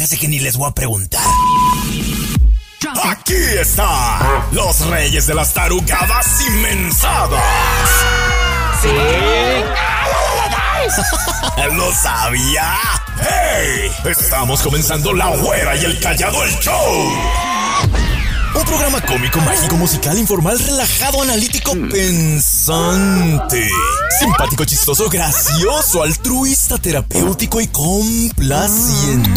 Me hace que ni les voy a preguntar. Aquí está los reyes de las tarugadas inmensadas. Sí. ¿Lo sabía? ¡Hey! Estamos comenzando La Güera y el Callado el Show. Un programa cómico, mágico, musical, informal, relajado, analítico, pensante. Simpático, chistoso, gracioso, altruista, terapéutico y complaciente.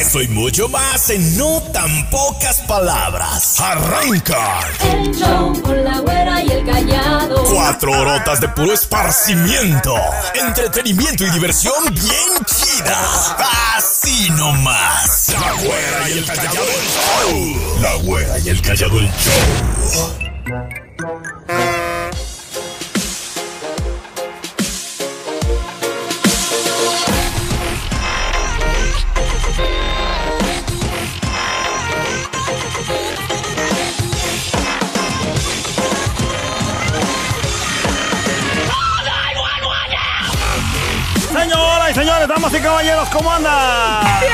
Eso y mucho más en no tan pocas palabras. Arranca. El show con la güera y el callado. Cuatro horotas de puro esparcimiento, entretenimiento y diversión bien chida. Así nomás. La güera y el callado el show. La güera y el callado el show. Señores, damas y caballeros, ¿cómo andan? ¡Bien!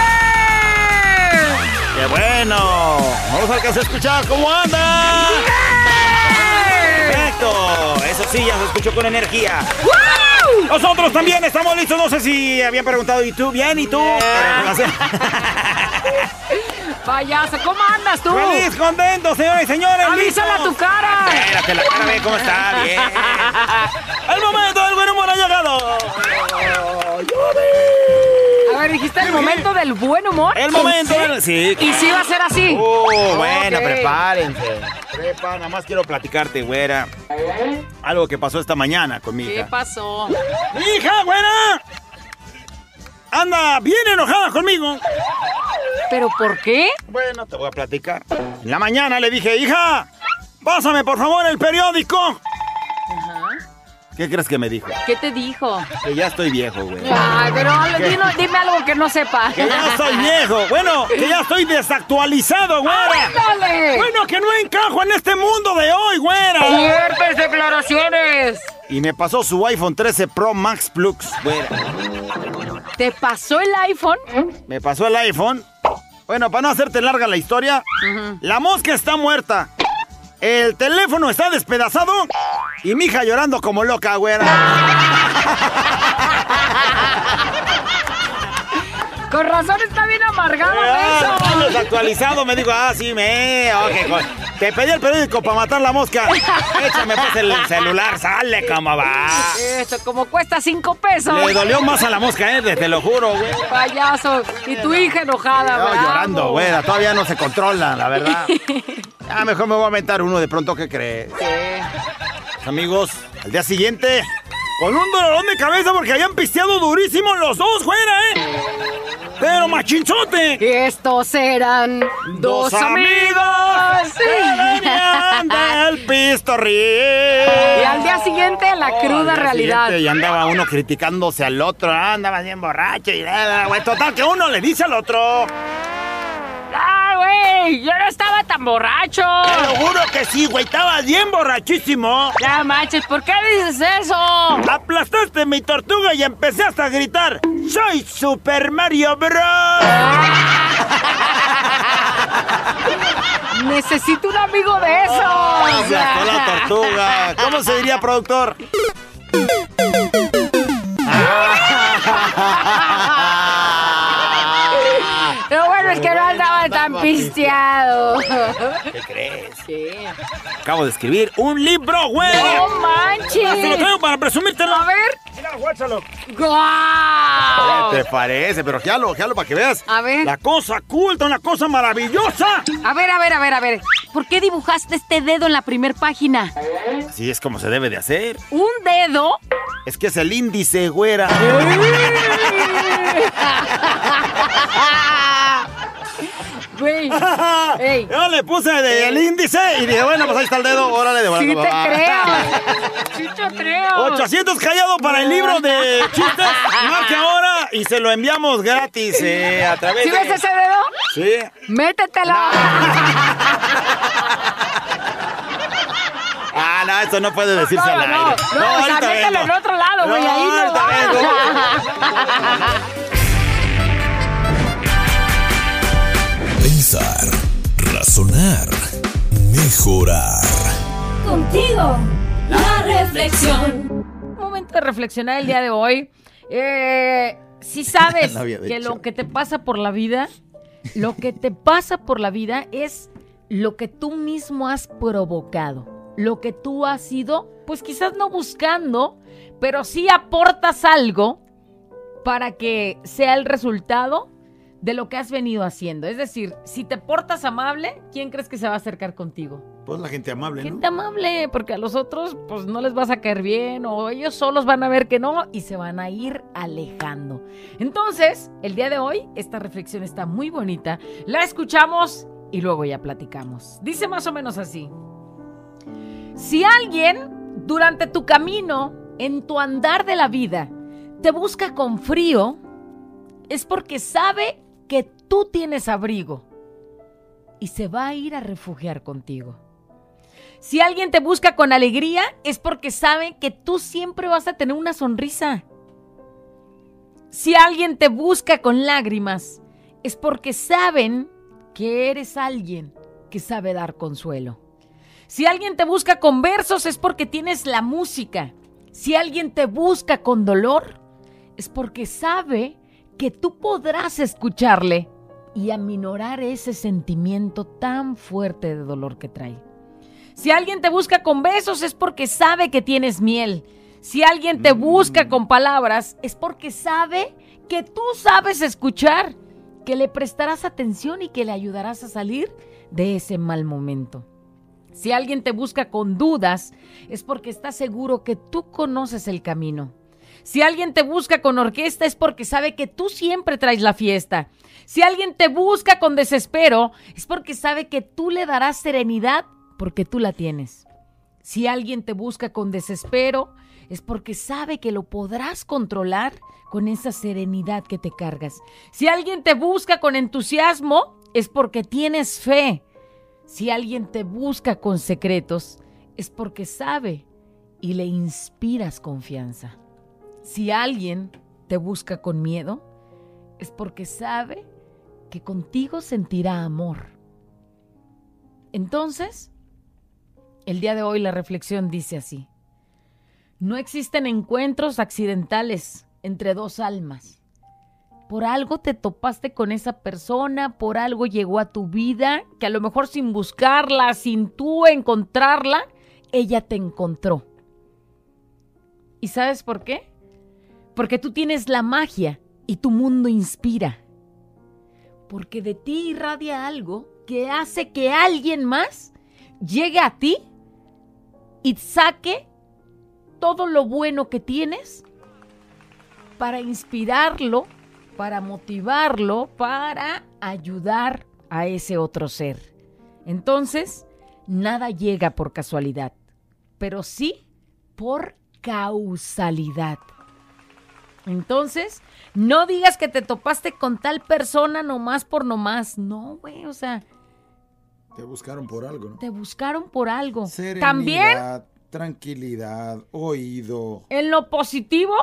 ¡Qué bueno! Vamos a alcanzar a escuchar cómo andan. ¡Perfecto! Eso sí, ya se escuchó con energía. Nosotros también estamos listos. No sé si habían preguntado, ¿y tú? Bien, ¿y tú? Payaso, ¿cómo andas tú? ¡Feliz, contento, señores y señores! Avísala a listos. tu cara. Espérate, la cara ve cómo está. Bien. El momento del buen humor ha llegado. A ver, dijiste el momento del buen humor. El momento ¿Sí? Y sí va a ser así. Oh, bueno, prepárense. Prepa, nada más quiero platicarte, güera. Algo que pasó esta mañana con mi ¿Qué hija. pasó? ¡Mi hija, güera! Anda bien enojada conmigo. ¿Pero por qué? Bueno, te voy a platicar. En la mañana le dije, hija, pásame por favor el periódico. ¿Qué crees que me dijo? ¿Qué te dijo? Que ya estoy viejo, güey. Ay, pero dime algo que no sepa. Que ya estoy viejo. Bueno, que ya estoy desactualizado, güera. ¡Ándale! Bueno, que no encajo en este mundo de hoy, güera. ¡Fuertes declaraciones! Y me pasó su iPhone 13 Pro Max Plus, güera. ¿Te pasó el iPhone? Me pasó el iPhone. Bueno, para no hacerte larga la historia, la mosca está muerta. El teléfono está despedazado y mi hija llorando como loca, güera. Con razón está bien amargado Ah, eso. desactualizado, me dijo, ah, sí, me. ok, co- te pedí el periódico para matar la mosca. Échame pues el celular, sale como va. Esto como cuesta cinco pesos. Le dolió más a la mosca, eh, te lo juro, güey. Payaso. Y tu hija enojada, No, bravo. llorando, güera, todavía no se controla, la verdad. Ya mejor me voy a aventar uno de pronto, ¿qué crees? Sí. Amigos, al día siguiente, con un dolorón de cabeza porque habían pisteado durísimo los dos, fuera, ¿eh? Pero machinzote. Que estos eran dos, Dos amigos. del pistorrío. Y al día siguiente, la Oh, cruda realidad. Y andaba uno criticándose al otro, andaba bien borracho y nada, güey. Total, que uno le dice al otro. ¡Ah, güey! Yo no estaba tan borracho. Te lo juro que sí, güey, estaba bien borrachísimo. Ya manches, ¿por qué dices eso? Aplastaste mi tortuga y empezaste a gritar: ¡Soy Super Mario Bros! Necesito un amigo de esos. Se gastó la tortuga. ¿Cómo se diría, productor? Pisteado. ¿Qué crees? ¿Qué? Acabo de escribir un libro, güey. ¡No Te lo manches! traigo para presumírtelo. A ver. Mira, guáchalo. ¡Guau! ¿Qué te parece? Pero géalo, géalo para que veas. A ver. La cosa culta, una cosa maravillosa. A ver, a ver, a ver, a ver. ¿Por qué dibujaste este dedo en la primer página? Así es como se debe de hacer. ¿Un dedo? Es que es el índice, güera. Ey. Yo le puse de- el índice y dije, bueno, pues ahí está el dedo, órale de Sí te creo. Sí te creo. 800 callado para el libro de chistes. Marque ahora y se lo enviamos gratis eh, a través ¿Sí de... ves ese dedo? Sí. ¡Métetelo! Ah, no, esto no puede decirse No, al no, aire. no, o sea, mételo en otro lado, güey, ahí no va. Pensar, razonar, mejorar. Contigo, la reflexión. momento de reflexionar el día de hoy. Eh, si sabes que lo que te pasa por la vida, lo que te pasa por la vida es lo que tú mismo has provocado. Lo que tú has ido, pues quizás no buscando, pero sí aportas algo para que sea el resultado de lo que has venido haciendo. Es decir, si te portas amable, ¿quién crees que se va a acercar contigo? Pues la gente amable, ¿no? Gente amable, porque a los otros pues no les vas a caer bien o ellos solos van a ver que no y se van a ir alejando. Entonces, el día de hoy esta reflexión está muy bonita, la escuchamos y luego ya platicamos. Dice más o menos así. Si alguien durante tu camino, en tu andar de la vida, te busca con frío, es porque sabe que tú tienes abrigo y se va a ir a refugiar contigo. Si alguien te busca con alegría, es porque sabe que tú siempre vas a tener una sonrisa. Si alguien te busca con lágrimas, es porque saben que eres alguien que sabe dar consuelo. Si alguien te busca con versos, es porque tienes la música. Si alguien te busca con dolor, es porque sabe que tú podrás escucharle y aminorar ese sentimiento tan fuerte de dolor que trae. Si alguien te busca con besos es porque sabe que tienes miel. Si alguien te busca con palabras es porque sabe que tú sabes escuchar, que le prestarás atención y que le ayudarás a salir de ese mal momento. Si alguien te busca con dudas es porque está seguro que tú conoces el camino. Si alguien te busca con orquesta es porque sabe que tú siempre traes la fiesta. Si alguien te busca con desespero es porque sabe que tú le darás serenidad porque tú la tienes. Si alguien te busca con desespero es porque sabe que lo podrás controlar con esa serenidad que te cargas. Si alguien te busca con entusiasmo es porque tienes fe. Si alguien te busca con secretos es porque sabe y le inspiras confianza. Si alguien te busca con miedo, es porque sabe que contigo sentirá amor. Entonces, el día de hoy la reflexión dice así. No existen encuentros accidentales entre dos almas. Por algo te topaste con esa persona, por algo llegó a tu vida, que a lo mejor sin buscarla, sin tú encontrarla, ella te encontró. ¿Y sabes por qué? Porque tú tienes la magia y tu mundo inspira. Porque de ti irradia algo que hace que alguien más llegue a ti y saque todo lo bueno que tienes para inspirarlo, para motivarlo, para ayudar a ese otro ser. Entonces, nada llega por casualidad, pero sí por causalidad. Entonces, no digas que te topaste con tal persona nomás por nomás. No, güey, o sea, Te buscaron por algo, ¿no? te buscaron por algo. Serenidad, También tranquilidad, oído. en lo positivo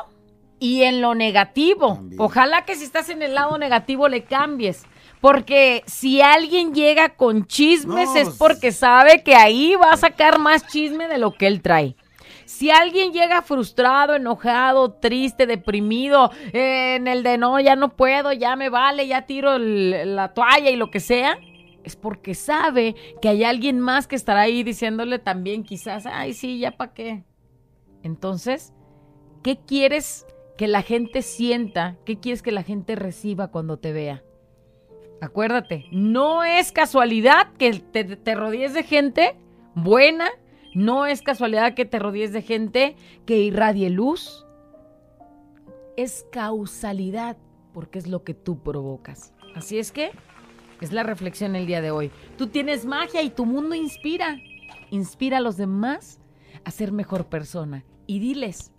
y en lo negativo. También. Ojalá que si estás en el lado negativo le cambies. Porque si alguien llega con chismes No, es porque sabe que ahí va a sacar más chisme de lo que él trae. Si alguien llega frustrado, enojado, triste, deprimido, eh, en el de no, ya no puedo, ya me vale, ya tiro la toalla y lo que sea, es porque sabe que hay alguien más que estará ahí diciéndole también quizás, ay, sí, ya para qué. Entonces, ¿qué quieres que la gente sienta? ¿Qué quieres que la gente reciba cuando te vea? Acuérdate, no es casualidad que te, te rodees de gente buena, no es casualidad que te rodees de gente que irradie luz. Es causalidad, porque es lo que tú provocas. Así es que Es la reflexión el día de hoy. Tú tienes magia y tu mundo inspira. Inspira a los demás a ser mejor persona. Y diles,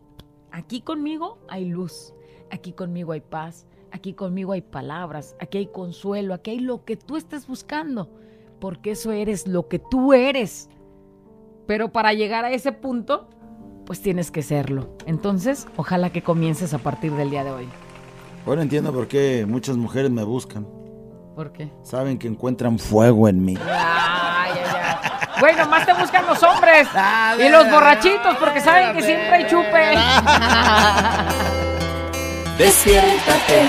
aquí conmigo hay luz, aquí conmigo hay paz, aquí conmigo hay palabras, aquí hay consuelo, aquí hay lo que tú estés buscando. Porque eso eres lo que tú eres. Pero para llegar a ese punto, pues tienes que serlo. Entonces, ojalá que comiences a partir del día de hoy. Ahora entiendo por qué muchas mujeres me buscan. ¿Por qué? Saben que encuentran fuego en mí. Ay, ay, ay. Güey, nomás te buscan los hombres Ah, y los borrachitos porque saben que siempre hay chupe. Despiértate,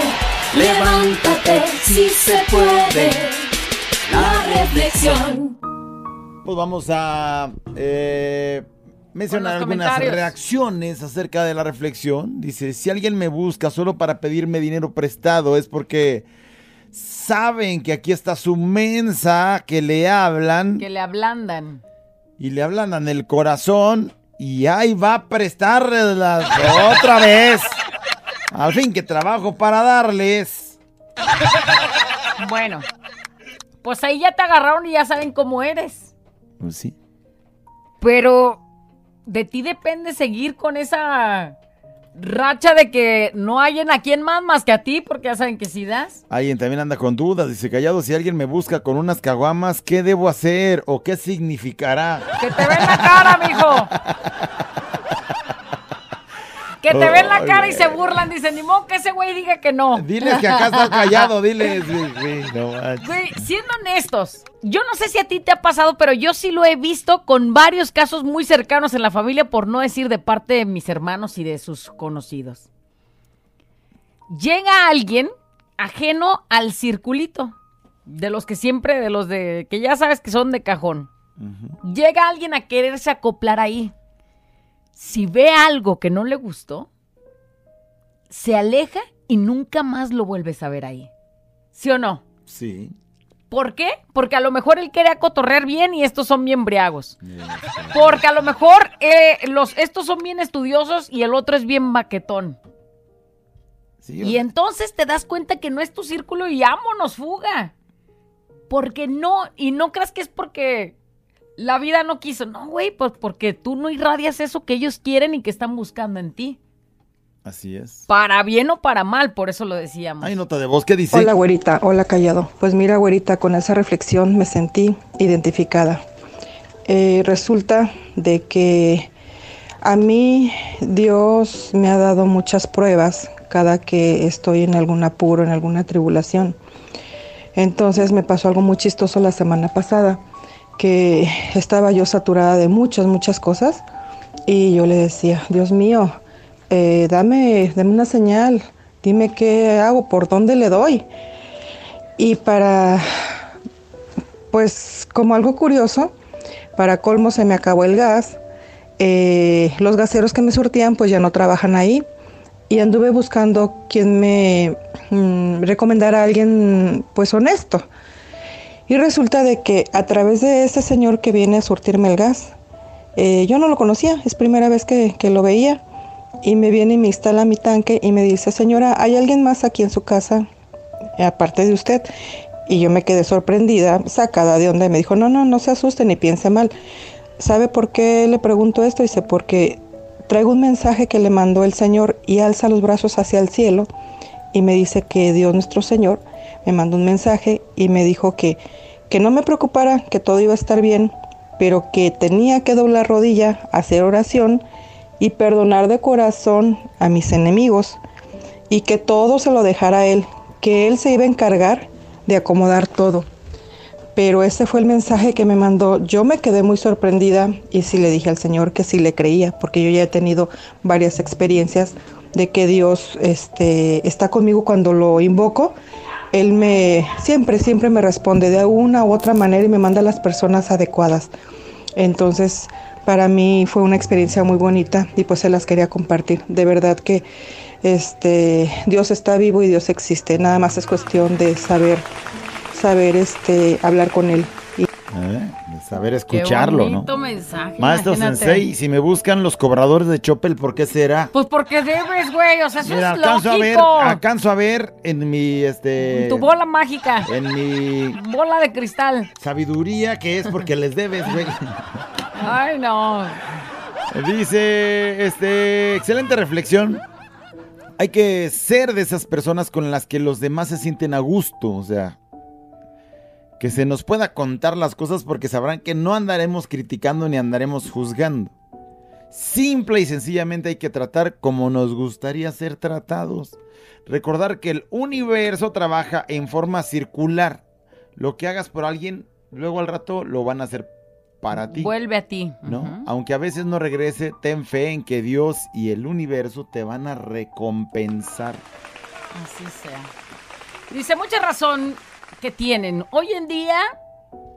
levántate, si se puede. La reflexión. Pues vamos a eh, mencionar algunas reacciones acerca de la reflexión. Dice, si alguien me busca solo para pedirme dinero prestado es porque saben que aquí está su mensa, que le hablan Que le ablandan. y le hablan en el corazón y ahí va a prestarles otra vez. Al fin que trabajo para darles. Bueno, pues ahí ya te agarraron y ya saben cómo eres. Pues sí. Pero de ti depende seguir con esa racha de que no hayan a quien más más que a ti, porque ya saben que si das. Alguien también anda con dudas. Dice, callado, si alguien me busca con unas caguamas, ¿qué debo hacer o qué significará? Que te ven la cara, mijo. Que te ven la cara y se burlan. Dicen, ni modo que ese güey diga que no. Diles que acá está callado, diles. Sí, no. Güey, siendo honestos, yo no sé si a ti te ha pasado, pero yo sí lo he visto con varios casos muy cercanos en la familia, por no decir de parte de mis hermanos y de sus conocidos. Llega alguien ajeno al circulito, de los que siempre, de los de que ya sabes que son de cajón. Llega alguien a quererse acoplar ahí. Si ve algo que no le gustó, se aleja y nunca más lo vuelves a ver ahí. ¿Sí o no? Sí. ¿Por qué? Porque a lo mejor él quería cotorrear bien y estos son bien briagos. Porque a lo mejor eh, los, estos son bien estudiosos y el otro es bien baquetón. Sí, Y entonces te das cuenta que no es tu círculo y vámonos, fuga. Porque no, y no creas que es porque la vida no quiso. No, güey, pues porque tú no irradias eso que ellos quieren y que están buscando en ti. Así es. Para bien o para mal, por eso lo decíamos. Hay nota de voz, ¿qué dice? Hola, güerita. Hola, callado. Pues mira, güerita, con esa reflexión me sentí identificada. Eh, resulta de que a mí Dios me ha dado muchas pruebas cada que estoy en algún apuro, en alguna tribulación. Entonces me pasó algo muy chistoso la semana pasada, que estaba yo saturada de muchas, muchas cosas y yo le decía, Dios mío, eh, dame, dame una señal, dime qué hago, por dónde le doy. Y para, pues como algo curioso, para colmo se me acabó el gas, eh, los gaseros que me surtían pues ya no trabajan ahí y anduve buscando quien me mm, recomendara a alguien pues honesto. Y resulta de que a través de ese señor que viene a surtirme el gas, eh, yo no lo conocía, es primera vez que, que lo veía, y me viene y me instala mi tanque y me dice, señora, ¿hay alguien más aquí en su casa eh, aparte de usted? Y yo me quedé sorprendida, sacada de onda, y me dijo, no, no, no se asuste ni piense mal. ¿Sabe por qué le pregunto esto? Dice, porque traigo un mensaje que le mandó el Señor y alza los brazos hacia el cielo y me dice que Dios nuestro Señor me mandó un mensaje y me dijo que, que no me preocupara, que todo iba a estar bien, pero que tenía que doblar rodilla, hacer oración y perdonar de corazón a mis enemigos y que todo se lo dejara a Él, que Él se iba a encargar de acomodar todo. Pero ese fue el mensaje que me mandó. Yo me quedé muy sorprendida y sí le dije al Señor que sí le creía, porque yo ya he tenido varias experiencias de que Dios este, está conmigo cuando lo invoco. Él me siempre, siempre me responde de una u otra manera y me manda las personas adecuadas. Entonces, para mí fue una experiencia muy bonita y pues se las quería compartir. De verdad que este Dios está vivo y Dios existe. Nada más es cuestión de saber saber este hablar con él. Eh, saber escucharlo, Qué ¿no? mensaje. Maestro imagínate. Sensei, si me buscan los cobradores de Choppel, ¿por qué será? Pues porque debes, güey. O sea, eso Mira, es alcanzo a ver, lógico. alcanzo a ver en mi este Tu bola mágica. en mi Bola de cristal. sabiduría que es porque les debes, güey. Ay, no. Dice, este, excelente reflexión. Hay que ser de esas personas con las que los demás se sienten a gusto, o sea, que se nos pueda contar las cosas porque sabrán que no andaremos criticando ni andaremos juzgando. Simple y sencillamente hay que tratar como nos gustaría ser tratados. Recordar que el universo trabaja en forma circular. Lo que hagas por alguien, luego al rato lo van a hacer para ti. Vuelve a ti. ¿no? Aunque a veces no regrese, ten fe en que Dios y el universo te van a recompensar. Así sea. Dice, mucha razón que tienen. Hoy en día,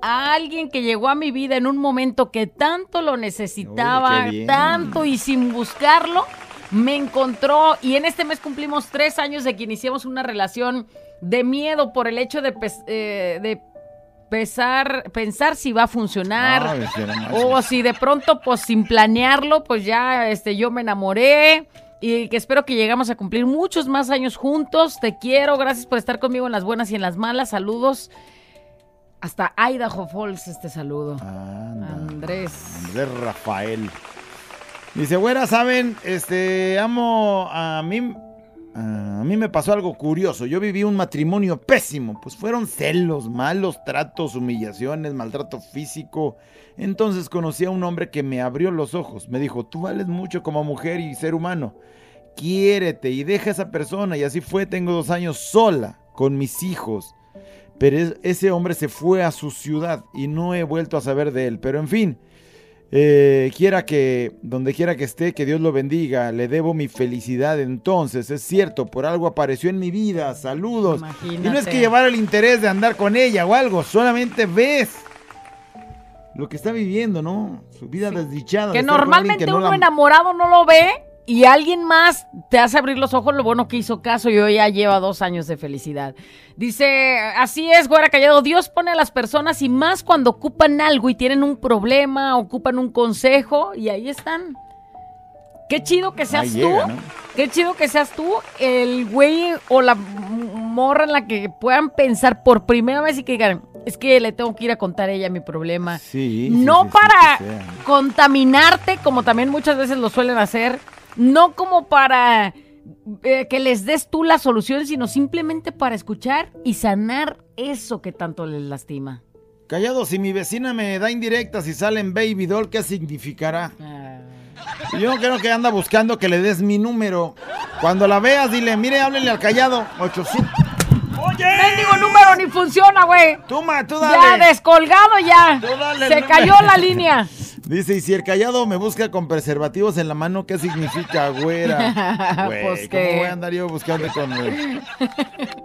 a alguien que llegó a mi vida en un momento que tanto lo necesitaba, tanto y sin buscarlo, me encontró. Y en este mes cumplimos tres años de que iniciamos una relación de miedo por el hecho de, eh, de pesar- pensar si va a funcionar. O si de pronto, pues sin planearlo, pues ya este, yo me enamoré y que espero que llegamos a cumplir muchos más años juntos. Te quiero, gracias por estar conmigo en las buenas y en las malas. Saludos. Hasta Idaho Falls este saludo. Anda, Andrés. Andrés Rafael. Dice, güera, ¿saben? Este, amo a mí. A mí me pasó algo curioso. Yo viví un matrimonio pésimo. Pues fueron celos, malos tratos, humillaciones, maltrato físico. Entonces conocí a un hombre que me abrió los ojos. Me dijo, tú vales mucho como mujer y ser humano. Quiérete y deja a esa persona. Y así fue, tengo dos años sola, con mis hijos. Pero es- ese hombre se fue a su ciudad y no he vuelto a saber de él. Pero en fin, eh, quiera que, donde quiera que esté, que Dios lo bendiga. Le debo mi felicidad. Entonces, es cierto, por algo apareció en mi vida. Saludos. Y no es Imagínate. que llevar el interés de andar con ella o algo, solamente ves lo que está viviendo, ¿no? Su vida desdichada. de Que normalmente que no uno la- enamorado no lo ve y alguien más te hace abrir los ojos. Lo bueno que hizo caso y hoy ya lleva dos años de felicidad. Dice, así es, güera callado. Dios pone a las personas y más cuando ocupan algo y tienen un problema, ocupan un consejo y ahí están. Qué chido que seas tú. Qué chido que seas tú el güey o la morra en la que puedan pensar por primera vez y que digan, es que le tengo que ir a contar a ella mi problema Sí, no sí, sí, para contaminarte, como también muchas veces lo suelen hacer, no como para eh, que les des tú la solución, sino simplemente para escuchar y sanar eso que tanto les lastima. Callado, si mi vecina me da indirectas y sale en Baby Doll, ¿qué significará? Yo no creo que anda buscando que le des mi número. Cuando la veas, dile, mire, háblele al callado. 800. Mendigo número ni funciona, güey. Toma, tú Ya dale. descolgado ya. Tú dale Se cayó la línea. Dice, y si el callado me busca con preservativos en la mano, ¿qué significa, güera? Güey, Pues ¿cómo que- voy a andar yo buscando con...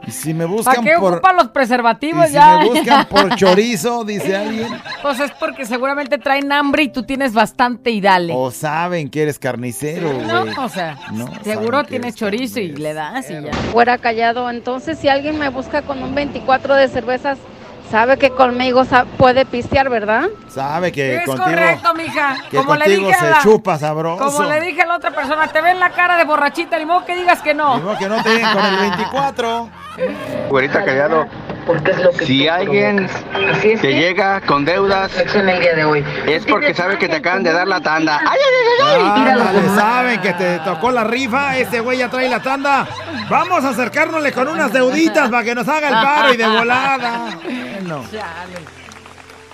Y si me ¿Para buscan qué por... ocupan los Y preservativos si ya? me buscan por chorizo, dice alguien. Pues es porque seguramente traen hambre y tú tienes bastante y dale. O saben que eres carnicero, güey. no, o sea, No, seguro tienes chorizo y le das y ya. fuera callado. Entonces, si alguien me busca con un 24 de cervezas, sabe que conmigo puede pistear, ¿verdad? Sabe que Es contigo... correcto, mija. Que como le contigo dije a se la, chupa sabroso. Como le dije a la otra persona, te ven la cara de borrachita, ni modo que digas que Ni no. modo que no te con el 24. Güerita Callado, porque es lo que si tú alguien provocas. Así es te que llega con deudas, reflexiona el día de hoy. es porque sabe que te acaban de dar la tanda. ¡Ay, ay, ay, ay! ay! Saben que te tocó la rifa, este güey ya trae la tanda. Vamos a acercárnosle con unas deuditas para que nos haga el paro y de volada. Bueno,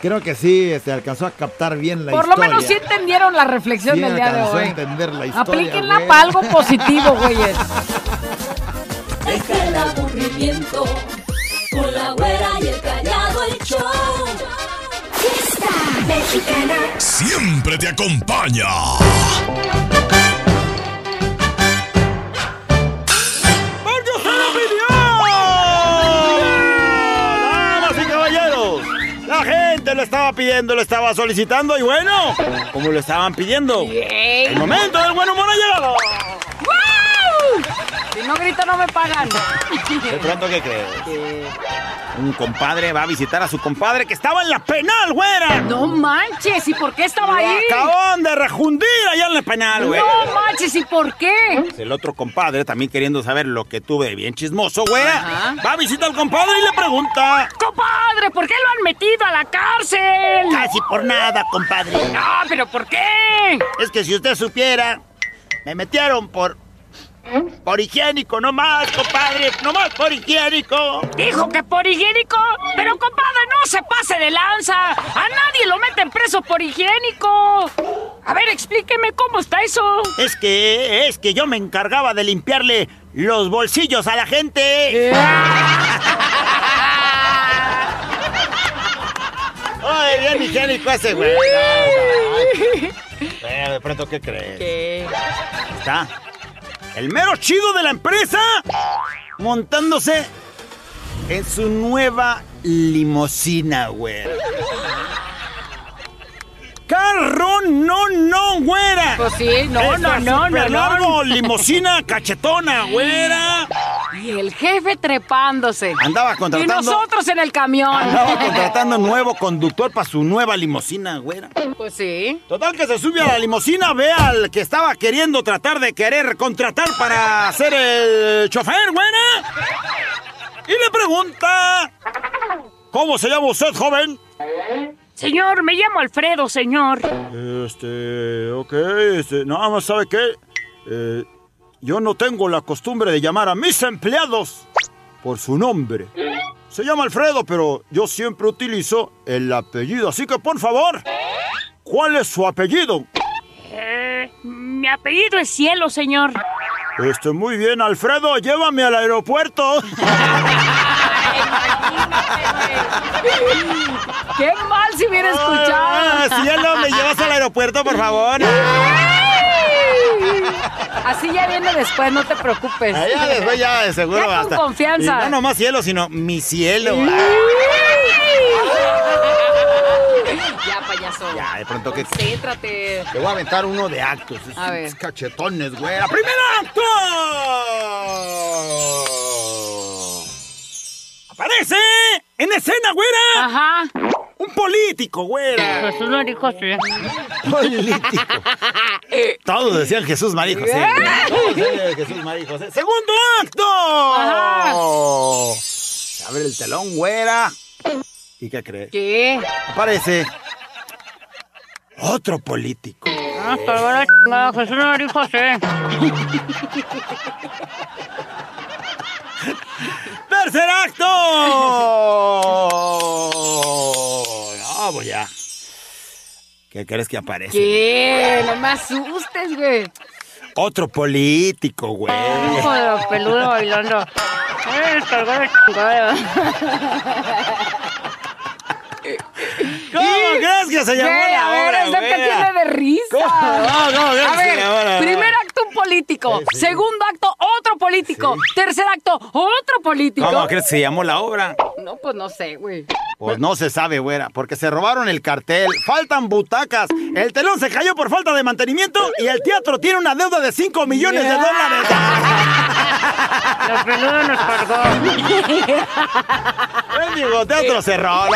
creo que sí, este, alcanzó a captar bien la Por lo historia. menos sí entendieron la reflexión Sí del día de alcanzó a hoy. entender la historia, Aplíquenla güey. para algo positivo, güeyes. Deja el aburrimiento con la güera y el callado el show. Fiesta mexicana. Siempre te acompaña. ¡Damas y caballeros! La gente lo estaba pidiendo, lo estaba solicitando y bueno, como lo estaban pidiendo, el momento del buen humor ha llegado. Si no grito, no me pagan. ¿De pronto qué crees? Un compadre va a visitar a su compadre que estaba en la penal, güera. No manches, ¿y por qué estaba ahí? acaban de rejundir allá en la penal, güey. No manches, ¿y por qué? El otro compadre, también queriendo saber lo que tuve de bien chismoso, güera, Ajá. va a visitar al compadre y le pregunta. ¡Compadre! ¿Por qué lo han metido a la cárcel? Casi por nada, compadre. No, pero ¿por qué? Es que si usted supiera, me metieron por. Por higiénico, no más, compadre, no más por higiénico. Dijo que por higiénico. Pero compadre, no se pase de lanza. A nadie lo meten preso por higiénico. A ver, explíqueme cómo está eso. Es que, es que yo me encargaba de limpiarle los bolsillos a la gente. Ay, bien higiénico ese, güey. Pero de pronto, ¿qué crees? ¿Qué? Está el mero chido de la empresa montándose en su nueva limusina, güey. Carro, no, no, güera. Pues sí, no, no, no, no, largo, no. limusina cachetona, güera. Y el jefe trepándose. Andaba Y contratando. nosotros en el camión. Andaba contratando nuevo conductor para su nueva limusina, güera. Pues sí. Total que se sube a la limusina, ve al que estaba queriendo tratar de querer contratar para ser el chofer, güera. Y le pregunta, ¿cómo se llama usted, joven? Señor, me llamo Alfredo, señor. Este, ok, este, nada más sabe qué, Eh, yo no tengo la costumbre de llamar a mis empleados por su nombre. Se llama Alfredo, pero yo siempre utilizo el apellido, así que por favor, ¿cuál es su apellido? Eh, mi apellido es Cielo, señor. Este, muy bien, Alfredo, llévame al aeropuerto. Qué mal si hubiera Ah, escuchado. cielo, me llevas al aeropuerto, por favor. Así ya viene después, no te preocupes. Allá después ya de seguro Ya con confianza. Y no nomás cielo, sino mi cielo. Ya, payaso. Ya, de pronto que... Concéntrate. Te voy a aventar uno de actos. Es A ver. cachetones, güera. ¡Primer acto! Aparece en escena, güera. Ajá. Un político, güera. Jesús lo dijo así. Político. Todos decían Jesús María José. Todos decían Jesús María José. ¡Segundo acto! Se abre el telón, güera. ¿Y qué crees? ¿Qué? Aparece otro político. Ah, la chingada, Jesús lo dijo así. ¡Tercer acto! No, pues ya. ¿Qué crees que aparece? ¿Qué? No me asustes, güey. Otro político, güey. Hijo de los peludos bailando. ¿Cómo crees que se llamó Güey, la a ver, obra, es lo que güera? tiene de risa. ¿Cómo? No, no, no, a ver, primer acto un político, Sí, sí. segundo acto otro político, tercer acto otro político. ¿Cómo crees que se llamó la obra? No, pues no sé, güey. Pues no se sabe, güera, porque se robaron el cartel, faltan butacas, el telón se cayó por falta de mantenimiento y el teatro tiene una deuda de 5 millones de dólares. Los peludos nos cargó. Mendigo teatro cerró.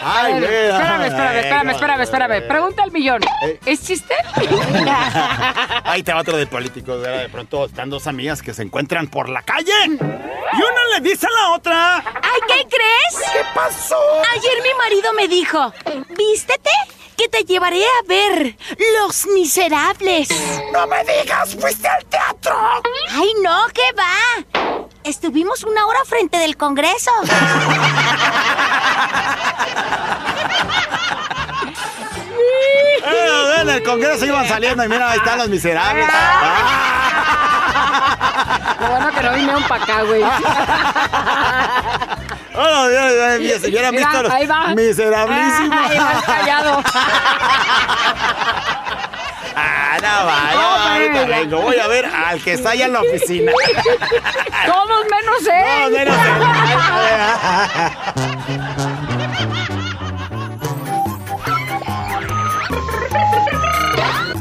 Ay, espérame, espérame, espérame, espérame, espérame. Pregunta al millón. Eh. ¿Es chiste? Ahí te va otro de políticos, ¿verdad? De pronto están dos amigas que se encuentran por la calle. Y una le dice a la otra. Ay, ¿qué crees? ¿Qué pasó? Ayer mi marido me dijo, vístete, que te llevaré a ver Los Miserables. ¡No me digas! ¡Fuiste al teatro! Ay, no, ¿qué va? Estuvimos una hora frente del Congreso. Eh, en el Congreso iban saliendo y mira, ahí están los miserables. Lo bueno que no vinieron para acá, güey. Oh, Dios, Dios, Dios, si hubieran visto ahí va. miserablísimos. Ah, ahí va callado. Ah, no va, no No, va, ahorita vengo. Voy a ver al que está allá en la oficina. Todos menos No, él. menos él.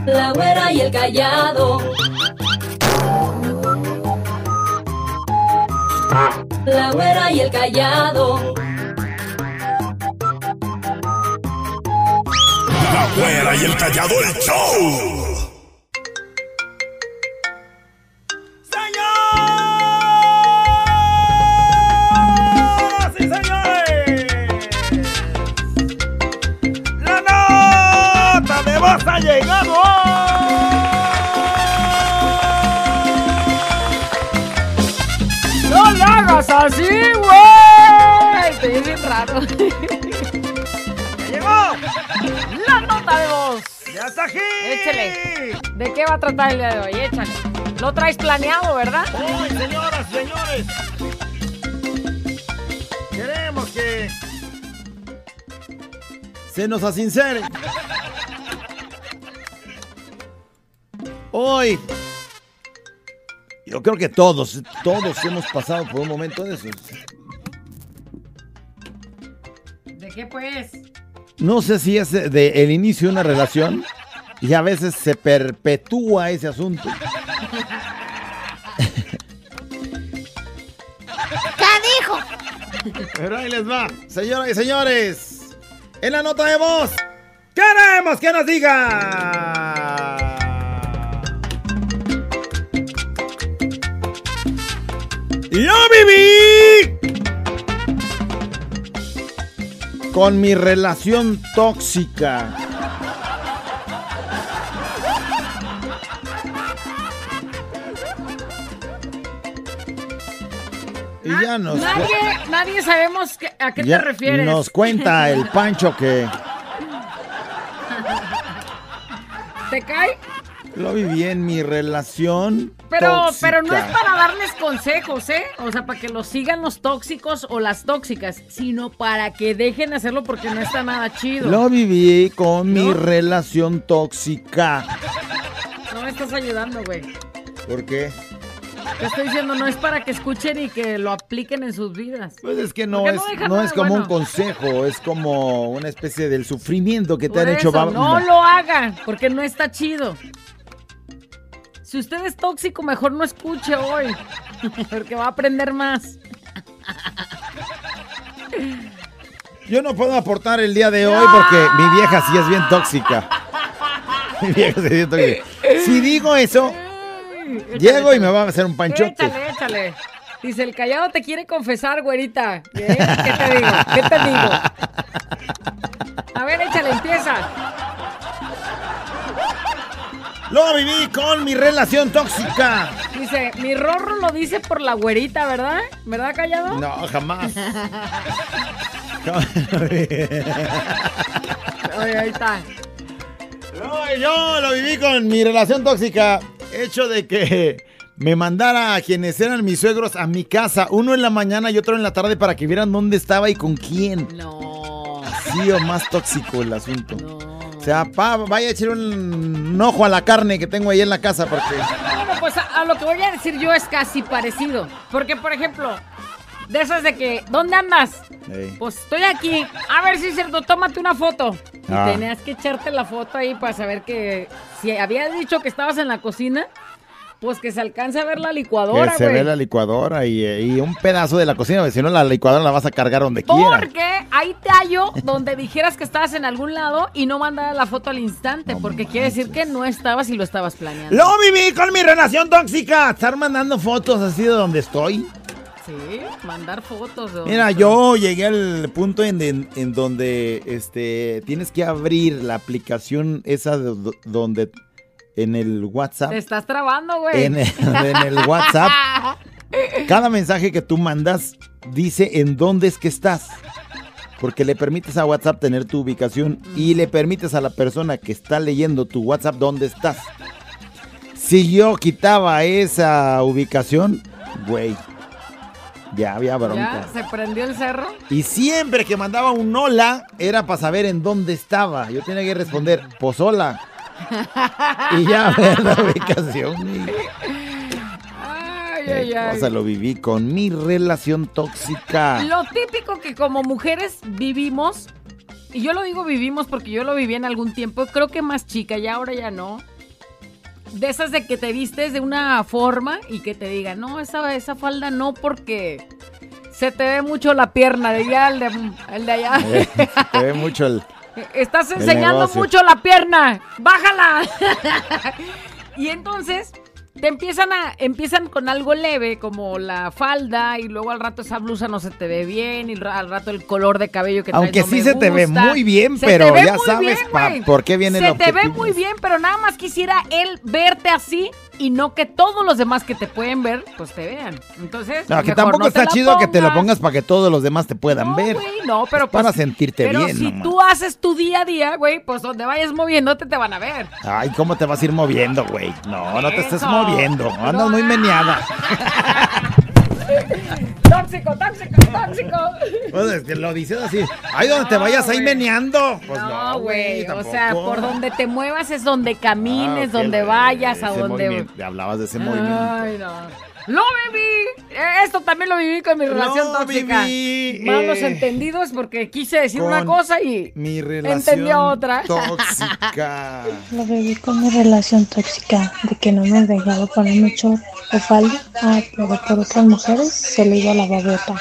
La güera y el callado. La güera y el callado. La güera y el callado el show. ¡Sí, señores! ¡La nota de voz ha llegado! Así, güey! Te bien raro. ¡Ya llegó! ¡La nota de voz! ¡Ya está aquí! Échale. ¿De qué va a tratar el día de hoy? Échale. Lo traes planeado, ¿verdad? Hoy, señoras señores, queremos que se nos asincere. Hoy, yo creo que todos, todos hemos pasado por un momento de esos. ¿De qué pues? No sé si es de el inicio de una relación y a veces se perpetúa ese asunto. ¡Canijo! Pero ahí les va. Señoras y señores, en la nota de voz, queremos que nos diga. Yo viví con mi relación tóxica. Y ya nos, Nadie, nadie sabemos que- a qué ya te refieres. nos cuenta el Pancho que ¿Te cae? Lo viví en mi relación Pero, tóxica. pero no es para darles consejos, ¿eh? O sea, para que los sigan los tóxicos o las tóxicas, sino para que dejen de hacerlo porque no está nada chido. Lo viví con mi relación tóxica. No me estás ayudando, güey. ¿Por qué? Te estoy diciendo, no es para que escuchen y que lo apliquen en sus vidas. Pues es que no es, no es como un consejo, es como una especie del sufrimiento que te Por han hecho. eso, no lo hagan, porque no está chido. Si usted es tóxico, mejor no escuche hoy, porque va a aprender más. Yo no puedo aportar el día de hoy porque mi vieja sí es bien tóxica. Mi vieja sí es bien tóxica. Si digo eso, Échale, llego y me va a hacer un panchote. Échale, échale. Dice, el callado te quiere confesar, güerita. ¿Eh? ¿Qué te digo? ¿Qué te digo? A ver, échale, empieza. Lo viví con mi relación tóxica. Dice, mi rorro lo dice por la güerita, ¿verdad? ¿Verdad, callado? No, jamás. Ay, ahí está. No, yo lo viví con mi relación tóxica. Hecho de que me mandara a quienes eran mis suegros a mi casa, uno en la mañana y otro en la tarde para que vieran dónde estaba y con quién. No. Sí o más tóxico el asunto. O sea, pa, vaya a echar un, un ojo a la carne que tengo ahí en la casa porque... Bueno, pues a, a lo que voy a decir yo es casi parecido. Porque, por ejemplo, de esas de que, ¿dónde andas? Pues estoy aquí. A ver si es cierto, tómate una foto. Y Ah. tenías que echarte la foto ahí para saber que si habías dicho que estabas en la cocina, pues que se alcance a ver la licuadora, que se güey. ve la licuadora y, eh, y un pedazo de la cocina, porque si no la licuadora la vas a cargar donde quiera. Porque ahí te hallo donde dijeras que estabas en algún lado y no mandara la foto al instante, porque quiere decir que no estabas y lo estabas planeando. Lo viví con mi relación tóxica. Estar mandando fotos así de donde estoy. Sí, mandar fotos. de donde Mira, yo llegué al punto en, en- en donde este tienes que abrir la aplicación esa de- do- donde en el WhatsApp. Te estás trabando, güey. En el, en el WhatsApp, cada mensaje que tú mandas dice en dónde es que estás. Porque le permites a WhatsApp tener tu ubicación y le permites a la persona que está leyendo tu WhatsApp dónde estás. Si yo quitaba esa ubicación, güey, ya había bronca. Ya, se prendió el cerro. Y siempre que mandaba un hola, era para saber en dónde estaba. Yo tenía que responder, pues hola. Y ya ver la ubicación. Ay, Eh, ay, ay. O sea, lo viví con mi relación tóxica. Lo típico que como mujeres vivimos, y yo lo digo vivimos porque yo lo viví en algún tiempo, creo que más chica, ya ahora ya no. de esas de que te vistes de una forma y que te digan, no, esa, esa falda no porque se te ve mucho la pierna de allá, el de, el de allá. Eh, te ve mucho el... Estás enseñando mucho la pierna. Bájala. y entonces te empiezan a empiezan con algo leve como la falda y luego al rato esa blusa no se te ve bien y al rato el color de cabello que traes Aunque no sí se te ve muy bien, Se pero ya sabes bien, pa- güey. por qué viene el Se te ve muy bien, pero nada más quisiera él verte así y no que todos los demás que te pueden ver pues te vean. Entonces, No, que tampoco no está chido que te lo pongas. para que todos los demás te puedan ver. güey, no, pero Es para pues, sentirte Pero bien, si nomás. tú haces tu día a día, güey, pues donde vayas moviéndote te van a ver. Ay, ¿cómo te vas a ir moviendo, güey? No, no te estés moviendo. Andas muy meneada. Tóxico, tóxico, tóxico. Pues es que lo dices así. Ay, donde te vayas ahí meneando. Pues No, güey, o sea, por donde te muevas es donde camines, Ah, ok, donde vayas, a donde... movimiento. Hablabas de ese movimiento. Ay, no. ¡Lo viví! Eh, Esto también lo viví con mi relación Lo tóxica. viví, Malos eh, entendidos porque quise decir una cosa y Mi relación entendió otra. tóxica. Lo viví con mi relación tóxica de que no me dejaba ponerme short o falda, ah, pero por otras mujeres se le iba la babota.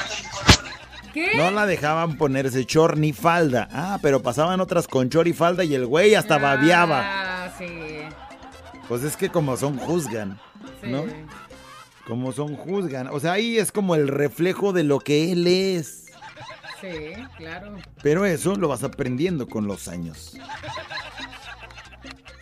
No la dejaban ponerse short ni falda. Ah, pero pasaban otras con short y falda y el güey hasta babeaba. Ah, sí. Pues es que como son juzgan, ¿no? Como son juzgan. O sea, ahí es como el reflejo de lo que él es. Sí, claro. Pero eso lo vas aprendiendo con los años.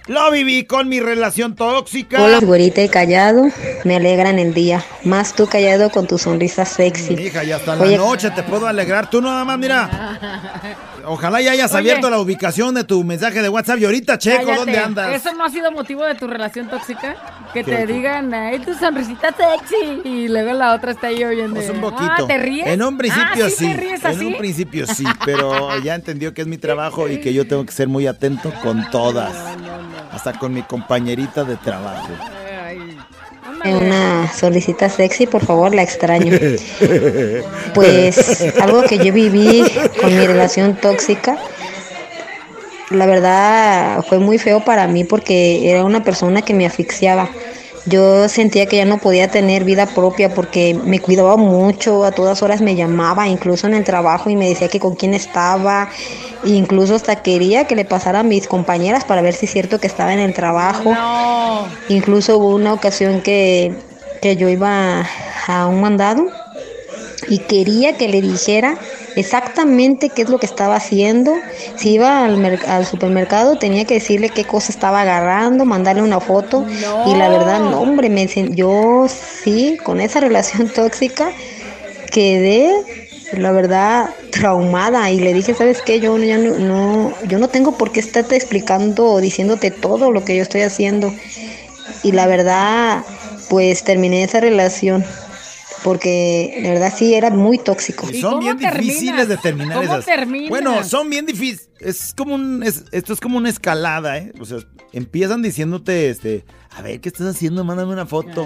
Lo viví con mi relación tóxica. Hola, güerita y callado, me alegran el día. Más tú callado con tu sonrisa sexy. Hija, ya hasta la noche te puedo alegrar. Tú nada más, mira. Ojalá ya hayas Oye. abierto la ubicación de tu mensaje de WhatsApp. Y ahorita checo Cállate. dónde andas. ¿Eso no ha sido motivo de tu relación tóxica? Que ¿Qué? te digan, ay, tu sonrisita sexy. Y luego la otra está ahí oyendo. Pues un Ah, poquito. ¿te ríes? En un principio Ah, sí. ¿Te ríes en así? un principio sí, pero ya entendió que es mi trabajo y que yo tengo que ser muy atento con todas. Hasta con mi compañerita de trabajo. Una solicita sexy, por favor, la extraño. Pues algo que yo viví con mi relación tóxica, la verdad fue muy feo para mí porque era una persona que me asfixiaba. Yo sentía que ya no podía tener vida propia porque me cuidaba mucho, a todas horas me llamaba, incluso en el trabajo y me decía que con quién estaba, e incluso hasta quería que le pasara a mis compañeras para ver si es cierto que estaba en el trabajo. Incluso hubo una ocasión que, que yo iba a un mandado y quería que le dijera exactamente qué es lo que estaba haciendo. Si iba al, al supermercado tenía que decirle qué cosa estaba agarrando, mandarle una foto. Y la verdad, no, hombre, me, yo sí, con esa relación tóxica quedé, la verdad, traumada. Y le dije, ¿sabes qué? Yo no, no, yo no tengo por qué estarte explicando o diciéndote todo lo que yo estoy haciendo. Y la verdad, pues terminé esa relación. Porque la verdad sí era muy tóxico. Y son bien difíciles de terminar ¿Cómo esas. terminas? Bueno, son bien difíciles. Es como un. es- esto es como una escalada, ¿eh? O sea, empiezan diciéndote, este. A ver, ¿qué estás haciendo? Mándame una foto.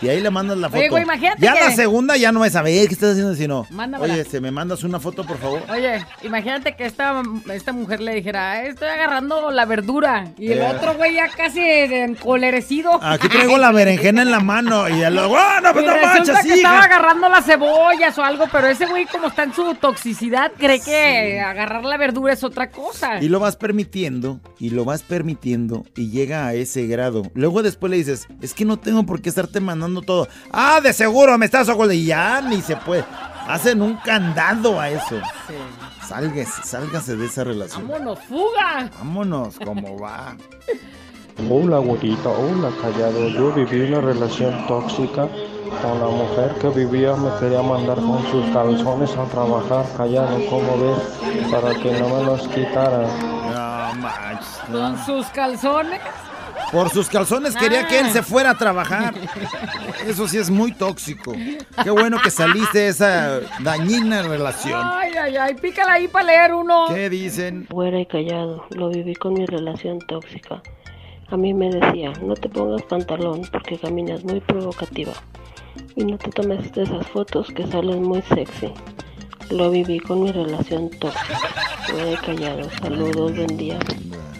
Y ahí le mandas la foto. Oye, güey, imagínate ya que- la segunda ya no es a ver, ¿qué estás haciendo? Sino, Mándamela. oye, ¿se me mandas una foto, por favor? Oye, imagínate que esta, esta mujer le dijera, "Ay, estoy agarrando la verdura. Y el Eh. otro güey ya casi encolerecido. Aquí traigo la berenjena en la mano. Y el ¡ah, no, pues no manches, que estaba agarrando las cebollas o algo, pero ese güey como está en su toxicidad, cree que agarrar la verdura es otra cosa. Y lo vas permitiendo, y lo vas permitiendo, y llega a ese grado. Luego después le dices, es que no tengo por qué estarte mandando todo. Ah, de seguro me estás ocultando. Y ya ni se puede. Hacen un candado a eso. Sálgase, sálgase de esa relación. ¡Vámonos, fuga! Vámonos, ¿cómo va? Hola, güerita, hola, callado. Yo viví una relación tóxica con la mujer que vivía, me quería mandar con sus calzones a trabajar, callado, como ves, para que no me los quitara. No manches. Con sus calzones. Por sus calzones quería que él Ah. se fuera a trabajar. Eso sí es muy tóxico. Qué bueno que saliste de esa dañina relación. Ay, ay, ay, pícala ahí para leer uno. ¿Qué dicen? Fuera y callado, lo viví con mi relación tóxica. A mí me decía, no te pongas pantalón porque caminas muy provocativa. Y no te tomes de esas fotos que salen muy sexy. Lo viví con mi relación tóxica. Y callado, saludos, buen día.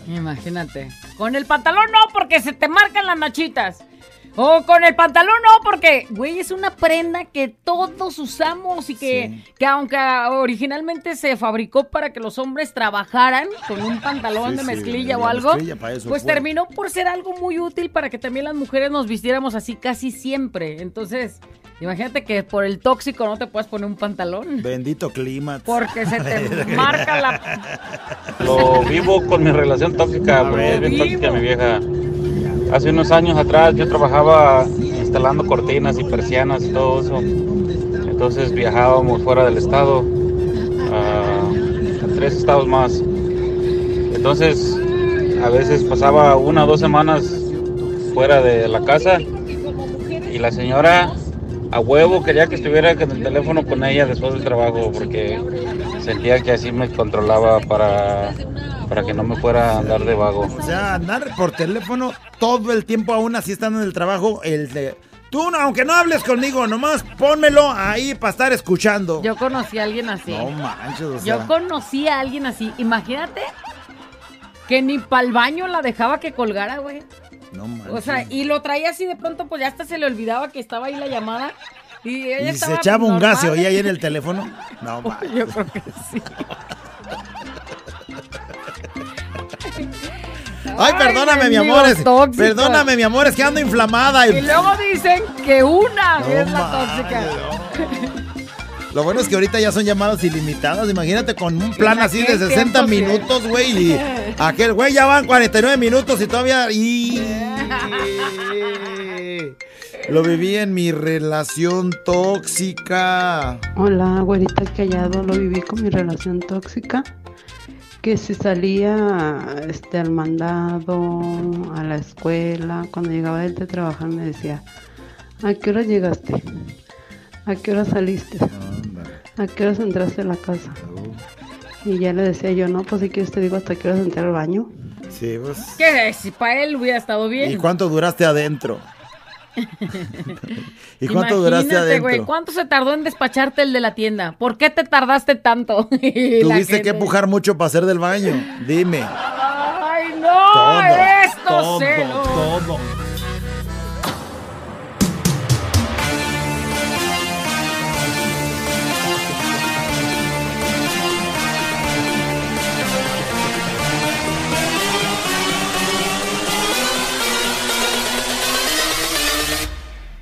Imagínate. Con el pantalón no, porque se te marcan las nachitas. O con el pantalón no, porque, güey, es una prenda que todos usamos y que, que aunque originalmente se fabricó para que los hombres trabajaran con un pantalón Sí, de mezclilla o algo, mezclilla, para eso pues fue. terminó por ser algo muy útil para que también las mujeres nos vistiéramos así casi siempre. Entonces, imagínate que por el tóxico no te puedes poner un pantalón. Bendito clima. Porque se te marca la... Lo vivo con mi relación tóxica, porque es bien tóxica mi vieja. Hace unos años atrás yo trabajaba instalando cortinas y persianas y todo eso. Entonces viajábamos fuera del estado, a tres estados más. Entonces a veces pasaba una o dos semanas fuera de la casa y la señora a huevo quería que estuviera con el teléfono con ella después del trabajo porque sentía que así me controlaba para, para que no me fuera a andar de vago. O sea, andar por teléfono todo el tiempo, aún así estando en el trabajo, el de... Tú, aunque no hables conmigo, nomás pónmelo ahí para estar escuchando. Yo conocí a alguien así. No manches, o sea. Yo conocí a alguien así. Imagínate que ni pa'l baño la dejaba que colgara, güey. No manches. O sea, y lo traía así de pronto, pues ya hasta se le olvidaba que estaba ahí la llamada. Y ella ¿Y se echaba un gas y oía ahí en el teléfono? No. Yo creo que sí. Ay, perdóname, mi mendigos amor. es- tóxicos. Perdóname, mi amor, es que ando inflamada. Y luego dicen que una No es la tóxica. Lo bueno es que ahorita ya son llamadas ilimitadas. Imagínate con un plan así de aquel 60 tiempo, sí. minutos, güey. Y aquel güey ya van 49 minutos y todavía. Y... Lo viví en mi relación tóxica. Hola, güerita callado, lo viví con mi relación tóxica. Que si salía este, al mandado, a la escuela, cuando llegaba él de trabajar me decía, ¿a qué hora llegaste? ¿A qué hora saliste? ¿A qué horas entraste a la casa? Y ya le decía yo, no, pues si quieres te digo hasta qué horas entré al baño. Sí, pues. Que si para él hubiera estado bien. ¿Y cuánto duraste adentro? ¿Y cuánto duraste adentro? ¿cuánto se tardó en despacharte el de la tienda? ¿Por qué te tardaste tanto? Tuviste que empujar mucho para hacer del baño. Dime. ¡Ay, no! Todo, ¡Estos todo, celos! todo.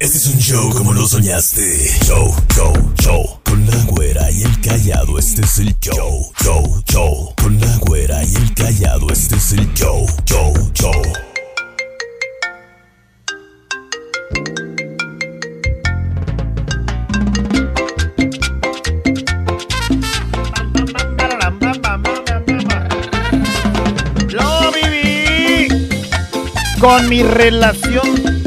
Este es un show como lo soñaste. Show, show, show. Con la güera y el callado, este es el show. Show, show. Con la güera y el callado, este es el show. Show, show. Lo viví con mi relación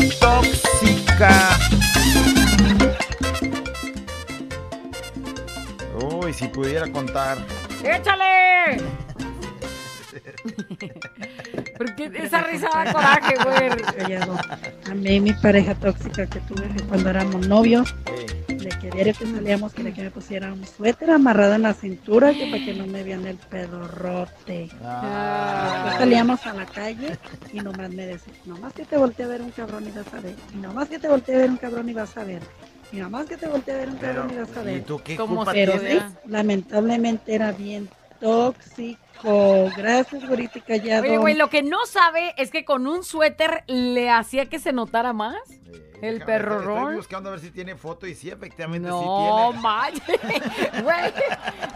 Uy, si pudiera contar. ¡Échale! Porque esa risa da coraje, güey. A mí mi pareja tóxica que tuve cuando éramos novios, de que diario que salíamos quería que me pusiera un suéter amarrado en la cintura que para que no me vean el pedorrote. Después salíamos a la calle y nomás me decía, nomás que te volteé a ver un cabrón y vas a ver, y nomás que te volteé a ver un cabrón y vas a ver, y nomás que te volteé a ver un cabrón y vas a ver. ¿y tú qué Pero sí, lamentablemente era bien tóxico. Gracias, güerita y callado. Oye, güey, lo que no sabe es que con un suéter le hacía que se notara más. El Estoy perrorón. buscando a ver si tiene foto y sí, efectivamente No, sí tiene. manches. Güey,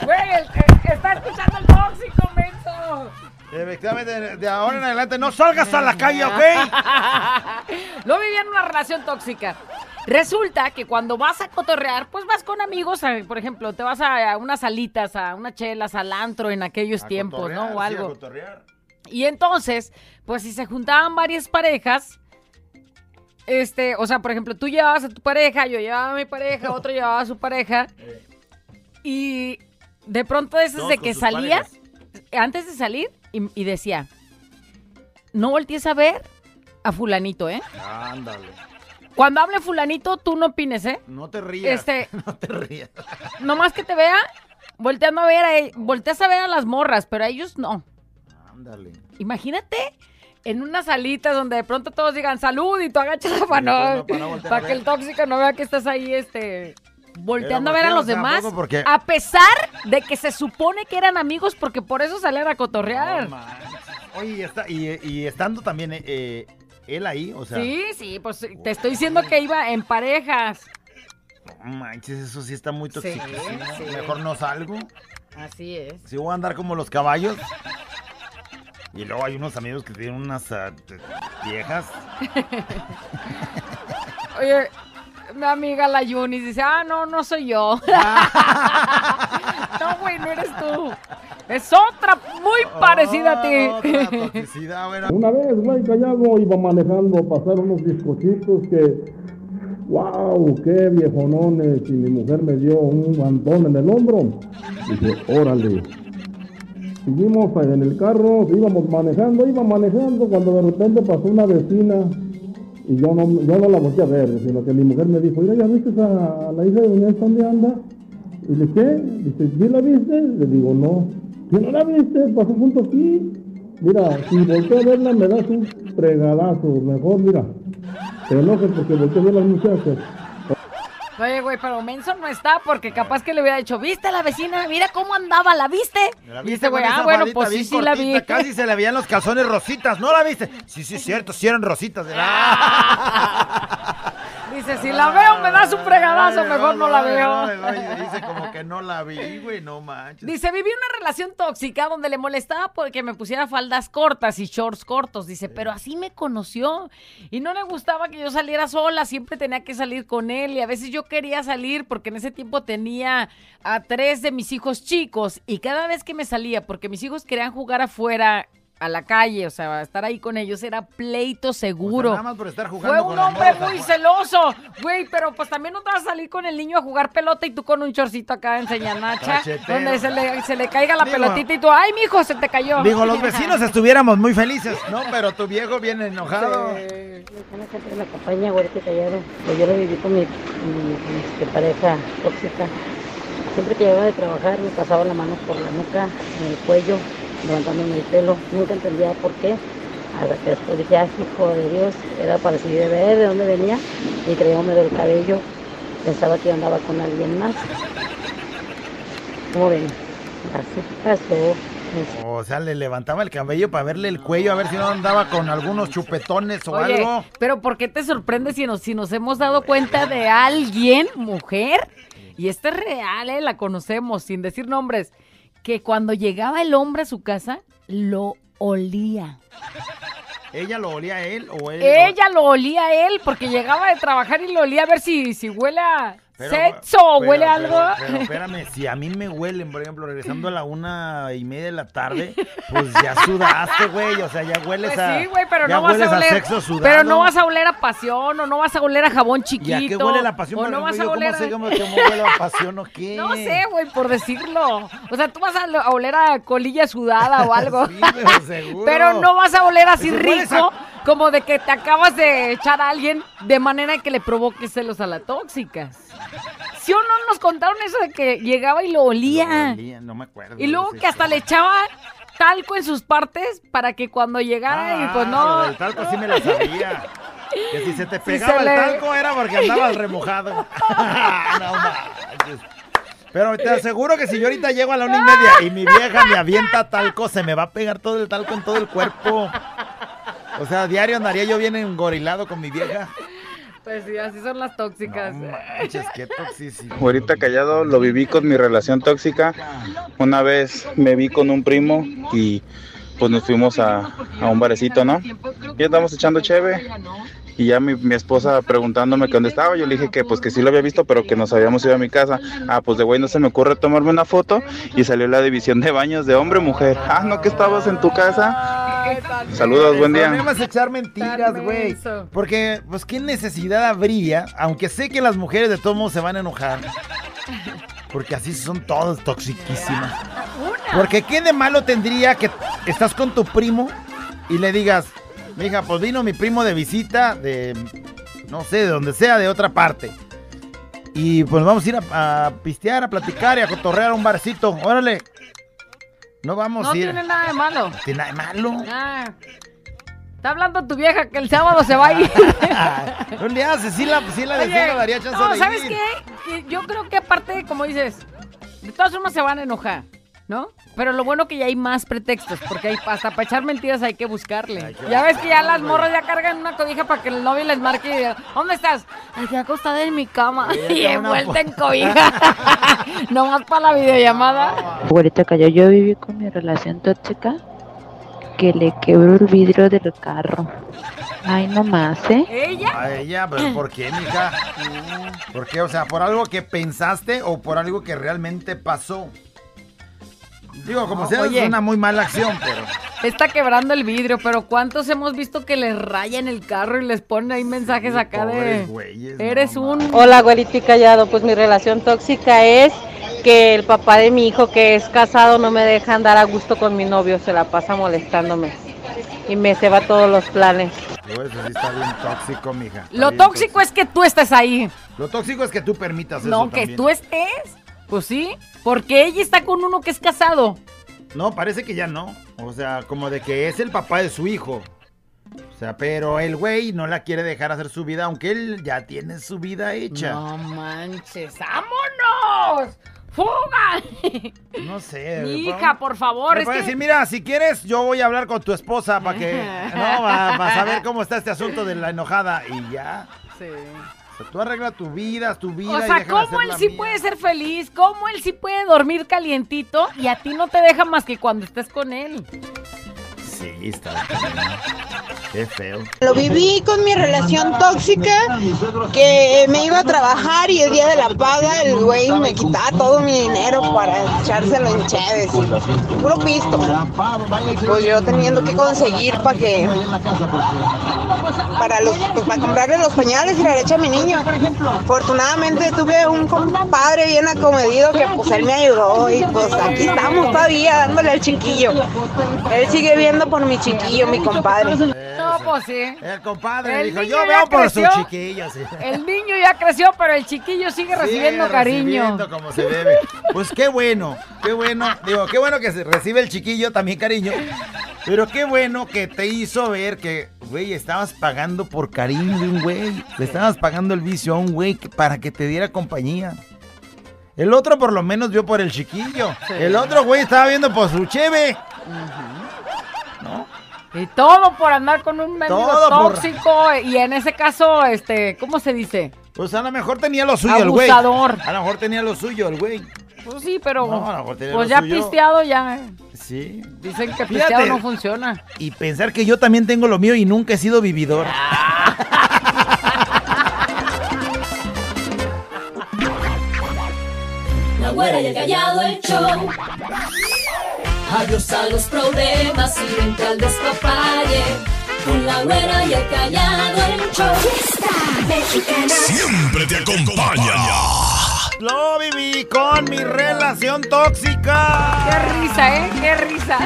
güey, está escuchando el tóxico, menso. Efectivamente, de ahora en adelante no salgas a la calle, ¿ok? Lo vivía en una relación tóxica. Resulta que cuando vas a cotorrear, pues vas con amigos, a- por ejemplo, te vas a, a unas salitas, a unas chelas, al antro en aquellos A tiempos, ¿no? O sí, a algo. cotorrear. Y entonces, pues si se juntaban varias parejas, este, o sea, por ejemplo, tú llevabas a tu pareja, yo llevaba a mi pareja, otro llevaba a su pareja, y de pronto es Todos de que sus salía, antes de salir, y, y decía, no voltees a ver a fulanito, ¿eh? Ándale. Cuando hable fulanito, tú no opines, ¿eh? No te rías. Este- No te rías. Nomás que te vea, volteando a ver, a, volteas a ver a las morras, pero a ellos no. Ándale. Imagínate en unas salitas donde de pronto todos digan salud y tú agachas la mano no, para no para que el tóxico no vea que estás ahí, este, volteando a ver a los o sea, ¿a demás. Porque- A pesar de que se supone que eran amigos porque por eso salían a cotorrear. Oye, y, está, y, y estando también eh, él ahí, o sea. sí, sí, pues te estoy diciendo que iba en parejas. No manches, eso sí está muy tóxico. sí. Mejor no salgo. Así es. Si voy a andar como los caballos. Y luego hay unos amigos que tienen unas ah, viejas. Oye, mi amiga la Yunis dice, ah, no, no soy yo. no, güey, no eres tú. Es otra muy parecida a ti. bueno. Una vez, güey, callado, iba manejando, pasaron unos bizcochitos que, wow, qué viejonones, y mi mujer me dio un mantón en el hombro. Dije, órale. Seguimos en el carro, íbamos manejando, iba manejando, cuando de repente pasó una vecina, y yo no, yo no la volteé a ver, sino que mi mujer me dijo, mira, ¿ya viste a la hija de Doña Esta dónde anda? Y le ¿qué? Dice, ¿sí la viste? Le digo, no. ¿Que no la viste? Pasó junto aquí. Mira, si volteo a verla me das un fregadazo. Mejor, mira, te enojes porque volteo a ver a las muchachas. Oye, güey, pero Menso no está porque capaz que le hubiera dicho, ¿viste a la vecina? Mira cómo andaba, ¿la viste? ¿La Y viste dice, güey, ah, bueno, pues sí, sí la vi. Casi se le veían los calzones rositas. ¿No la viste? Sí, sí, cierto, sí eran rositas. Dice, si la veo me das un fregadazo, mejor no la veo. Dice como que no la vi, güey, no manches. Dice, viví una relación tóxica donde le molestaba porque me pusiera faldas cortas y shorts cortos. Dice, pero así me conoció. Y no le gustaba que yo saliera sola, siempre tenía que salir con él. Y a veces yo quería salir porque en ese tiempo tenía a tres de mis hijos chicos. Y cada vez que me salía, porque mis hijos querían jugar afuera a la calle, o sea, estar ahí con ellos era pleito seguro. nada más por estar jugando Fue un hombre muy celoso, güey, pero pues también no te vas a salir con el niño a jugar pelota y tú con un chorcito acá en señanacha, donde se le, se le caiga la Digo- pelotita y tú, ay, mijo, se te cayó. Digo, los vecinos estuviéramos muy felices, ¿no? Pero tu viejo viene enojado. Siempre me acompaña, güerito callado. Pues yo lo viví con mi, mi- mi, este, pareja tóxica. Siempre que llegaba de trabajar me pasaba la mano por la nuca, en el cuello, levantándome el pelo. Nunca entendía por qué. Hasta que después dije, ah, hijo de Dios, era para seguir de ver de dónde venía y creíame del cabello. Pensaba que yo andaba con alguien más. ¿Cómo ven? Así pasó. O sea, le levantaba el cabello para verle el cuello, a ver si no andaba con algunos chupetones o Oye, algo. pero ¿por qué te sorprende si nos, si nos hemos dado cuenta de alguien, mujer? Y esta es real, ¿eh? la conocemos, sin decir nombres, que cuando llegaba el hombre a su casa, lo olía. ¿Ella lo olía a él o él? Ella lo olía a él porque llegaba de trabajar y lo olía a ver si, si huele a Pero- sexo pero- huele pero- algo. Pero, espérame, si a mí me huelen, por ejemplo, regresando a la una y media de la tarde, pues ya sudaste, güey. O sea, ya hueles Pues a. sí, güey, pero no vas a oler. sexo sudado. pero no vas a oler a pasión, o no vas a oler a jabón ¿Y chiquito. a qué huele la pasión? O no vas ejemplo? a Yo, oler ¿Cómo sé a... cómo, cómo huele la pasión o qué? No sé, güey, por decirlo. O sea, tú vas a, oler a colilla sudada o algo. Sí, pero seguro. Pero no vas a oler así Eso rico, como de que te acabas de echar a alguien de manera que le provoque celos a la tóxica. ¿Sí o no nos contaron eso de que llegaba y lo olía? Lo olía, no me acuerdo. Y luego que hasta le echaba talco en sus partes para que cuando llegara y pues no. El talco sí me la sabía. Que si se te Sí pegaba se el le- talco era porque andabas remojado. no manches. Pero te aseguro que si yo ahorita llego a la una y media y mi vieja me avienta talco, se me va a pegar todo el talco en todo el cuerpo. O sea, a diario andaría yo bien engorilado con mi vieja. Pues sí, así son las tóxicas. Manches, qué. Ahorita callado lo viví con mi relación tóxica. Una vez me vi con un primo y pues nos fuimos a, a un barecito, ¿no? Y andamos echando cheve. Y ya mi, mi esposa preguntándome que dónde estaba, yo le dije que pues que sí lo había visto, pero que nos habíamos ido a mi casa. Ah, pues de güey no se me ocurre tomarme una foto y salió la división de baños de hombre-mujer. Ah, no que estabas en tu casa. Saludos, buen día. problema es echar mentiras, güey. Porque, pues, ¿qué necesidad habría? Aunque sé que las mujeres de todos modos se van a enojar. Porque así son todos toxiquísimas. Porque qué de malo tendría que estás con tu primo y le digas, mija, pues vino mi primo de visita de, no sé, de donde sea, de otra parte. Y pues vamos a ir a, a pistear, a platicar y a cotorrear a un barcito. Órale. No vamos No a ir. tiene nada de malo. No tiene nada de malo. Ah. Está hablando tu vieja que el sábado se va a ir. No le haces, sí la, sí la deseo, le daría chance no, de ¿sabes ir. qué? Yo creo que aparte, como dices, de todas formas se van a enojar, ¿no? Pero lo bueno que ya hay más pretextos, porque hay, hasta para echar mentiras hay que buscarle. ya ves que ya las morras ya cargan una cobija para que el novio les marque y diga, ¿dónde estás? Aquí acostada en mi cama y envuelta en cobija. Nomás para la videollamada. Abuelita cayó, yo viví con mi relación tóxica que le quebró el vidrio del carro. Ay, no más, ¿eh? ¿Ella? A ella, pero ¿por qué, mija? ¿Por qué? O sea, ¿por algo que pensaste o por algo que realmente pasó? Digo, como No, sea, oye. es una muy mala acción, pero... Está quebrando el vidrio, pero ¿cuántos hemos visto que les rayan el carro y les ponen ahí mensajes acá de... güeyes, Eres un... Hola, abuelita y callado. Pues mi relación tóxica es que el papá de mi hijo, que es casado, no me deja andar a gusto con mi novio. Se la pasa molestándome. Y me se va todos los planes. Eso sí está bien tóxico, mija. Está Lo tóxico es que tú estés ahí. Lo tóxico es que tú permitas eso No, que también. tú estés. Pues sí, porque ella está con uno que es casado. No, parece que ya no. O sea, como de que es el papá de su hijo. O sea, pero el güey no la quiere dejar hacer su vida, aunque él ya tiene su vida hecha. No manches, ¡vámonos! ¡Fuga! No sé. Hija, por favor, es puede que... decir, mira, si quieres, yo voy a hablar con tu esposa para que. No, va- vas a ver cómo está este asunto de la enojada. Y ya. Sí. O sea, tú arregla tu vida, tu vida. O sea, ¿cómo él sí mía. puede ser feliz? ¿Cómo él sí puede dormir calientito y a ti no te deja más que cuando estés con él? Lo viví con mi relación tóxica, que me iba a trabajar y el día de la paga el güey me quitaba todo mi dinero para echárselo en Chévez. Puro pisto. Pues yo teniendo que conseguir para que para los pues, para comprarle los pañales y la leche a mi niño. Afortunadamente tuve un compadre bien acomedido que pues él me ayudó y pues aquí estamos todavía dándole al chiquillo. Él sigue viendo por mi chiquillo, mi compadre. No, pues sí. El compadre El dijo, yo veo por su creció. chiquillo. sí. El niño ya creció, pero el chiquillo sigue recibiendo Sigue cariño. recibiendo como se debe. Pues qué bueno, qué bueno. Digo, qué bueno que se recibe el chiquillo también cariño. Pero qué bueno que te hizo ver que, güey, estabas pagando por cariño de un güey. Le estabas pagando el vicio a un güey para que te diera compañía. El otro por lo menos vio por el chiquillo. Sí. El otro güey estaba viendo por su cheve. Y todo por andar con un mendigo por- tóxico. Y en ese caso, este, ¿cómo se dice? Pues a lo mejor tenía lo suyo el güey. Abusador. A lo mejor tenía lo suyo el güey. Pues sí, pero No, a lo mejor tenía pues lo ya suyo. pisteado ya. eh. Sí. Dicen que Fíjate. pisteado no funciona. Y pensar que yo también tengo lo mío y nunca he sido vividor. La güera y el callado el show. Adiós a los problemas y vente al despapalle. Con la güera y el callado el show. Fiesta mexicana. Siempre te acompaña. Lo viví con mi relación tóxica. Qué risa, ¿eh? Qué risa.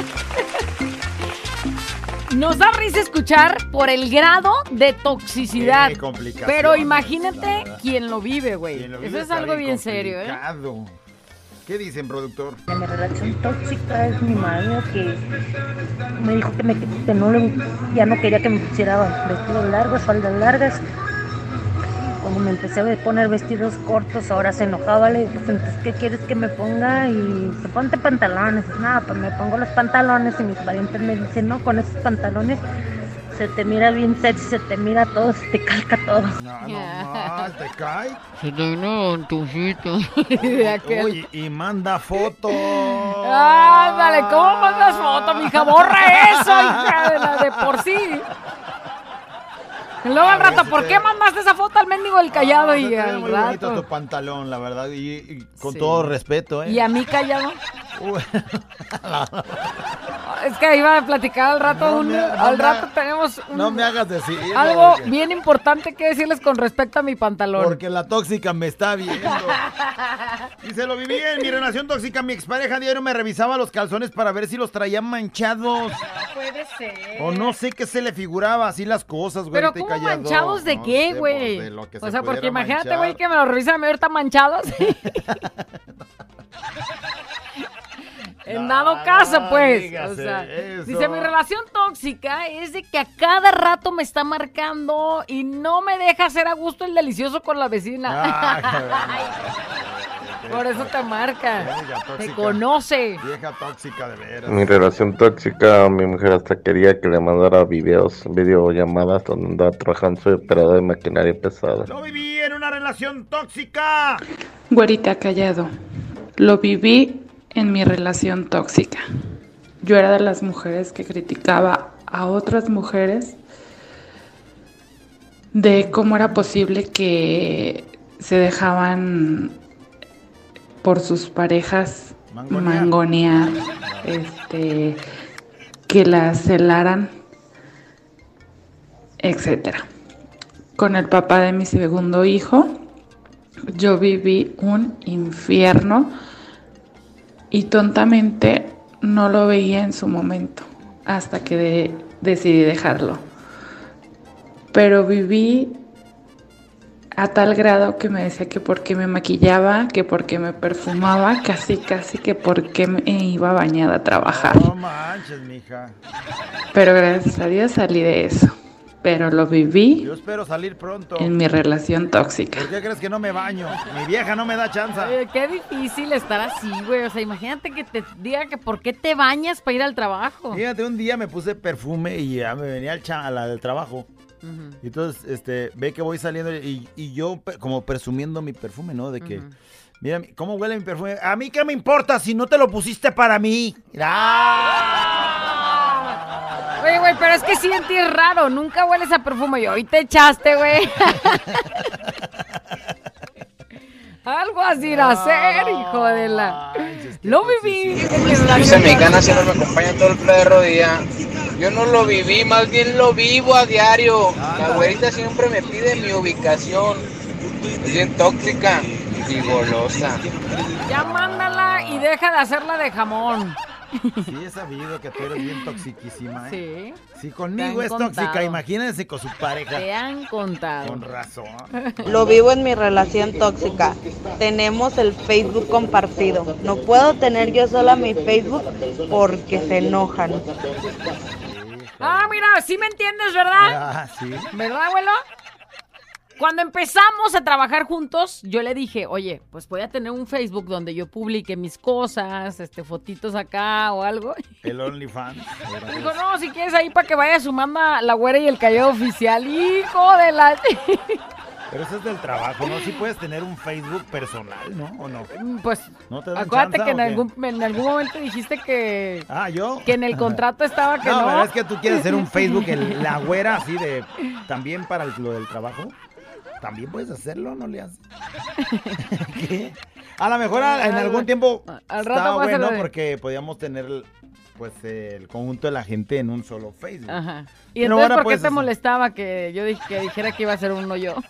Nos da risa escuchar por el grado de toxicidad. Qué Pero imagínate quien lo vive, güey. Eso es algo bien serio, ¿eh? ¿Qué dicen, productor? Mi relación tóxica es mi marido que me dijo que, me, que no le, ya no quería que me pusiera vestidos largos, faldas largas. Cuando me empecé a poner vestidos cortos, ahora se enojaba, le dije, pues entonces, ¿qué quieres que me ponga? Y se ponte pantalones. Nada, pues me pongo los pantalones y mis parientes me dicen, no, con esos pantalones se te mira bien sexy, se te mira todo, se te calca todo. Ah, ¿te cae? Se te vino un tucito. Uy, y manda fotos. Ándale, ¿cómo mandas foto, mija? Borra eso, hija de la de por sí. Luego al rato, ¿por qué mandaste esa foto al mendigo del callado? Ah, y al muy bonito rato. tu pantalón, la verdad, y, y con Sí. todo respeto, ¿eh? ¿Y a mí callado? Es que iba a platicar al rato, No un- me- no al me- rato tenemos un- No me hagas decir. algo porque- bien importante que decirles con respecto a mi pantalón. Porque la tóxica me está viendo. Y se lo viví en mi relación tóxica. Mi expareja diario me revisaba los calzones para ver si los traía manchados. Puede ser. O no sé qué se le figuraba así las cosas, güey. Pero ¿cómo callado. manchados de No qué, güey? o se sea, porque imagínate, güey, que me lo revisan a mí ahorita manchados. En dado caso, pues. dígase o sea, eso. dice, mi relación tóxica es de que a cada rato me está marcando y no me deja hacer a gusto el delicioso con la vecina. Por eso te marca. Te conoce. Vieja tóxica de veras. Mi relación tóxica, mi mujer hasta quería que le mandara videos, videollamadas donde andaba trabajando, soy operador de maquinaria pesada. Lo viví en una relación tóxica. Güerita callado. Lo viví en mi relación tóxica. Yo era de las mujeres que criticaba a otras mujeres de cómo era posible que se dejaban por sus parejas Mangonear. mangonear, este, que las celaran, etcétera. Con el papá de mi segundo hijo, yo viví un infierno y tontamente no lo veía en su momento hasta que de- decidí dejarlo. Pero viví a tal grado que me decía que porque me maquillaba, que porque me perfumaba, casi casi que porque me iba bañada a trabajar. No manches, mija. Pero gracias a Dios salí de eso. Pero lo viví Yo espero salir pronto. en mi relación tóxica. ¿Por qué crees que no me baño? Mi vieja no me da chance. Oye, qué difícil estar así, güey. O sea, imagínate que te diga que por qué te bañas para ir al trabajo. Fíjate, un día me puse perfume y ya me venía al, cha- del Y entonces, este, ve que voy saliendo y, y yo como presumiendo mi perfume, ¿no? De que, mira, mi- ¿cómo huele mi perfume? A mí qué me importa si no te lo pusiste para mí. Oye, güey, pero es que sí en ti es raro. Nunca hueles a perfume. Y hoy te echaste, güey. Algo así ir a hacer, hijo de la. Lo viví en mi tóxica. siempre me acompaña todo el perro día. Yo no lo viví, más bien lo vivo a diario. La güerita siempre me pide mi ubicación. Es bien tóxica y golosa. Ya mándala y deja de hacerla de jamón. Sí, he sabido que tú eres bien toxiquísima, ¿eh? Sí. Si conmigo es tóxica, imagínense con su pareja. Te han contado. Con razón. Lo vivo en mi relación tóxica. Tenemos el Facebook compartido. No puedo tener yo sola mi Facebook porque se enojan. Ah, mira, sí me entiendes, ¿verdad? Ah, sí. ¿Verdad, abuelo? Cuando empezamos a trabajar juntos, yo le dije, oye, pues voy a tener un Facebook donde yo publique mis cosas, este, fotitos acá o algo. El OnlyFans. Dijo, no, si quieres ahí para que vaya sumando a la güera y el callado oficial. Hijo de la... Pero eso es del trabajo, ¿no? Sí puedes tener un Facebook personal, ¿no? ¿O no? Pues, ¿No te acuérdate que en algún, en algún momento dijiste que... Ah, ¿yo? Que en el contrato estaba que no. No, pero es que tú quieres hacer un Facebook, el- la güera, así de... También para el- lo del trabajo. También puedes hacerlo, ¿no le haces? ¿Qué? A lo mejor a- en algún tiempo Al rato hacer bueno de- porque podíamos tener pues el conjunto de la gente en un solo Facebook. Ajá. ¿Y Pero entonces por qué te hacer- molestaba que yo dije que dijera que iba a ser uno yo?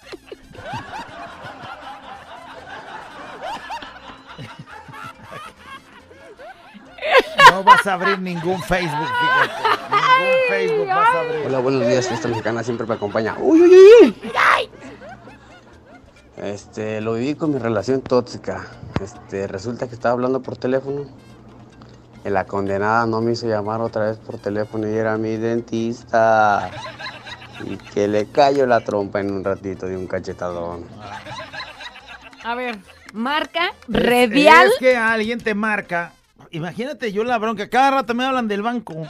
No vas a abrir ningún Facebook, fíjate. Ningún Facebook vas a abrir. Hola, buenos días. Esta mexicana siempre me acompaña. Uy, uy, uy, uy. Este, lo viví con mi relación tóxica. Este, resulta que estaba hablando por teléfono. Y la condenada no me hizo llamar otra vez por teléfono y era mi dentista. Y que le cayó la trompa en un ratito de un cachetadón. A ver, marca Es- Redial. Es que alguien te marca. Imagínate yo la bronca. Cada rato me hablan del banco.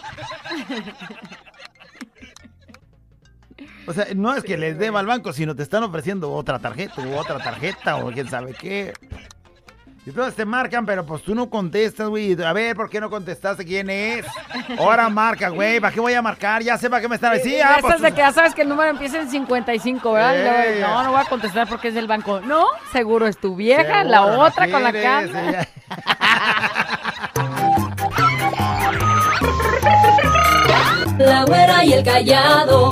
O sea, no es que les deba al banco, sino te están ofreciendo otra tarjeta u otra tarjeta o quién sabe qué. Y entonces te marcan, pero pues tú no contestas, güey. A ver, ¿por qué no contestaste quién es? Ahora marca, güey. ¿Para qué voy a marcar? Ya sé para qué me están así. Sí, ah, esas pues, de que ya sabes que el número empieza en 55, ¿verdad? No, no voy a contestar porque es del banco. No, seguro es tu vieja, Seguro, la no otra con la ella- La güera y el callado.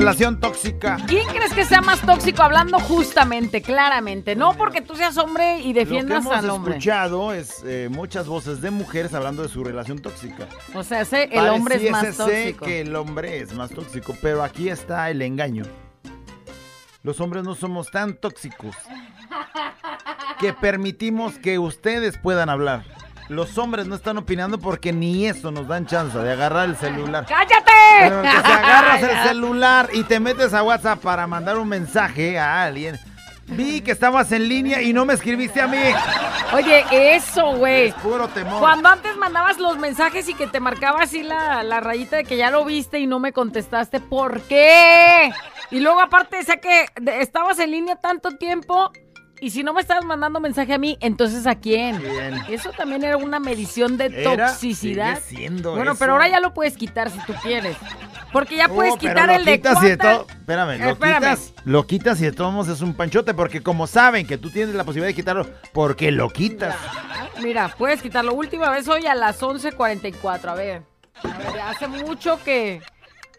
Relación tóxica. ¿Quién crees que sea más tóxico hablando justamente, claramente? No porque tú seas hombre y Lo que defiendas hemos al hombre. escuchado es eh, muchas voces de mujeres hablando de su relación tóxica. O sea, ese- el hombre es más tóxico. que el hombre es más tóxico, pero aquí está el engaño. Los hombres no somos tan tóxicos que permitimos que ustedes puedan hablar. Los hombres no están opinando porque ni eso nos dan chance de agarrar el celular. ¡Cállate! Pero que si agarras el celular y te metes a WhatsApp para mandar un mensaje a alguien, vi que estabas en línea y no me escribiste a mí. Oye, eso, güey. Es puro temor. Cuando antes mandabas los mensajes y que te marcaba así la, la rayita de que ya lo viste y no me contestaste, ¿por qué? Y luego aparte decía que estabas en línea tanto tiempo y si no me estabas mandando mensaje a mí, entonces ¿a quién? ¿Quién? Eso también era una medición de Era, toxicidad. bueno, eso. pero ahora ya lo puedes quitar si tú quieres. Porque ya puedes Oh, pero quitar lo el de y de cuánta- todo- Espérame, lo Espérame. quitas, lo quitas y de todos modos es un panchote, porque como saben que tú tienes la posibilidad de quitarlo, porque lo quitas. Mira, puedes quitarlo. Última vez hoy a las 11.44. A ver. A ver, hace mucho que,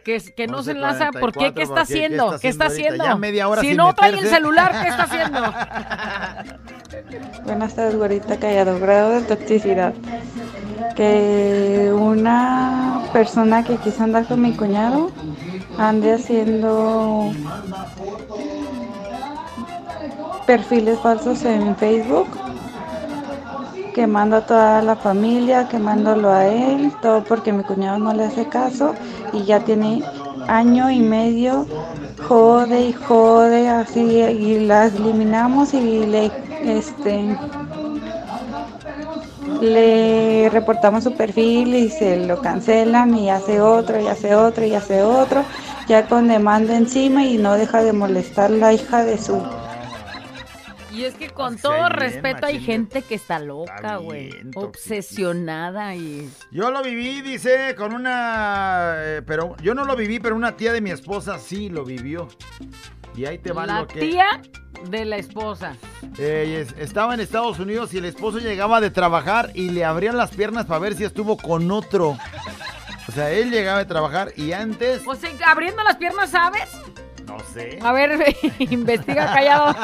que, que no se enlaza. ¿Por qué? ¿Qué está 11:44, haciendo? ¿por ¿Qué está haciendo? Ya media hora si no trae el celular, ¿qué está haciendo? Buenas tardes, güerita callado. Grado de toxicidad. Que una persona que quiso andar con mi cuñado ande haciendo perfiles falsos en Facebook, quemando a toda la familia, quemándolo a él, todo porque mi cuñado no le hace caso y ya tiene año y medio jode y jode así y las eliminamos y le este le reportamos su perfil y se lo cancelan y hace otro y hace otro y hace otro ya con demanda encima y no deja de molestar la hija de su Y es que con Sí, todo bien, respeto hay gente que está loca, güey. Obsesionada y... Yo lo viví, dice, con una... eh, pero yo no lo viví, pero una tía de mi esposa sí lo vivió. Y ahí te va La lo que... tía de la esposa. Eh, es- estaba en Estados Unidos y el esposo llegaba de trabajar y le abrían las piernas para ver si estuvo con otro. O sea, él llegaba de trabajar y antes... O sea, abriendo las piernas, ¿sabes? No sé. A ver, investiga callado.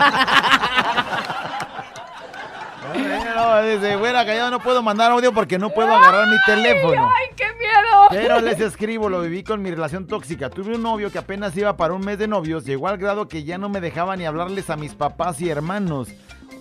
No, dice, bueno, callado no puedo mandar audio porque no puedo agarrar mi teléfono. ¡Ay, qué miedo! Pero les escribo, lo viví con mi relación tóxica. Tuve un novio que apenas iba para un mes de novios, llegó al grado que ya no me dejaba ni hablarles a mis papás y hermanos.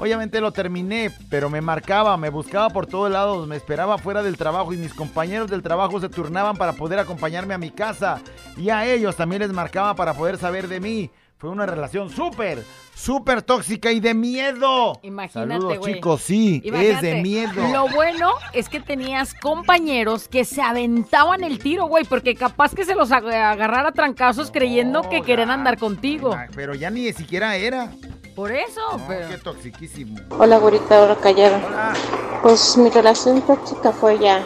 Obviamente lo terminé, pero me marcaba, me buscaba por todos lados, me esperaba fuera del trabajo y mis compañeros del trabajo se turnaban para poder acompañarme a mi casa. Y a ellos también les marcaba para poder saber de mí. Fue una relación súper, súper tóxica y de miedo. Imagínate, Saludos, chicos, sí, es de miedo. Lo bueno es que tenías compañeros que se aventaban el tiro, güey, porque capaz que se los ag- agarrara a trancazos creyendo que querían andar contigo. Pero ya ni siquiera era. Por eso, No, pero... qué toxiquísimo. Hola, güerita, ahora callada. Pues mi relación tóxica fue ya,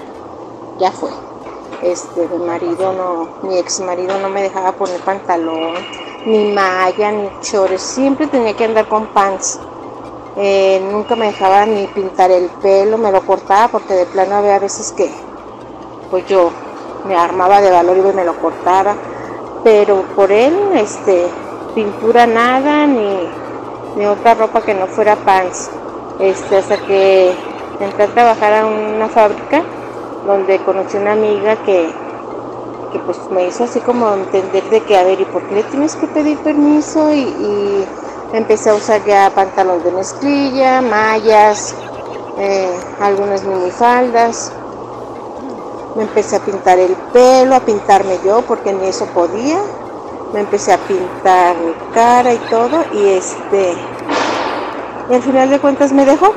ya fue. Este, mi marido no, mi ex marido no me dejaba poner pantalón, ni malla, ni chores, siempre tenía que andar con pants. Eh, nunca me dejaba ni pintar el pelo, me lo cortaba porque de plano había veces que pues yo me armaba de valor y me lo cortaba. Pero por él, este, pintura nada, ni, ni otra ropa que no fuera pants. Este, hasta que entré a trabajar a una fábrica donde conocí una amiga que, que pues me hizo así como entender de que, a ver, ¿y por qué le tienes que pedir permiso? Y, empecé a usar ya pantalón de mezclilla, mallas, eh, algunas minifaldas. Me empecé a pintar el pelo, a pintarme yo porque ni eso podía. Me empecé a pintar mi cara y todo y este y al final de cuentas me dejó.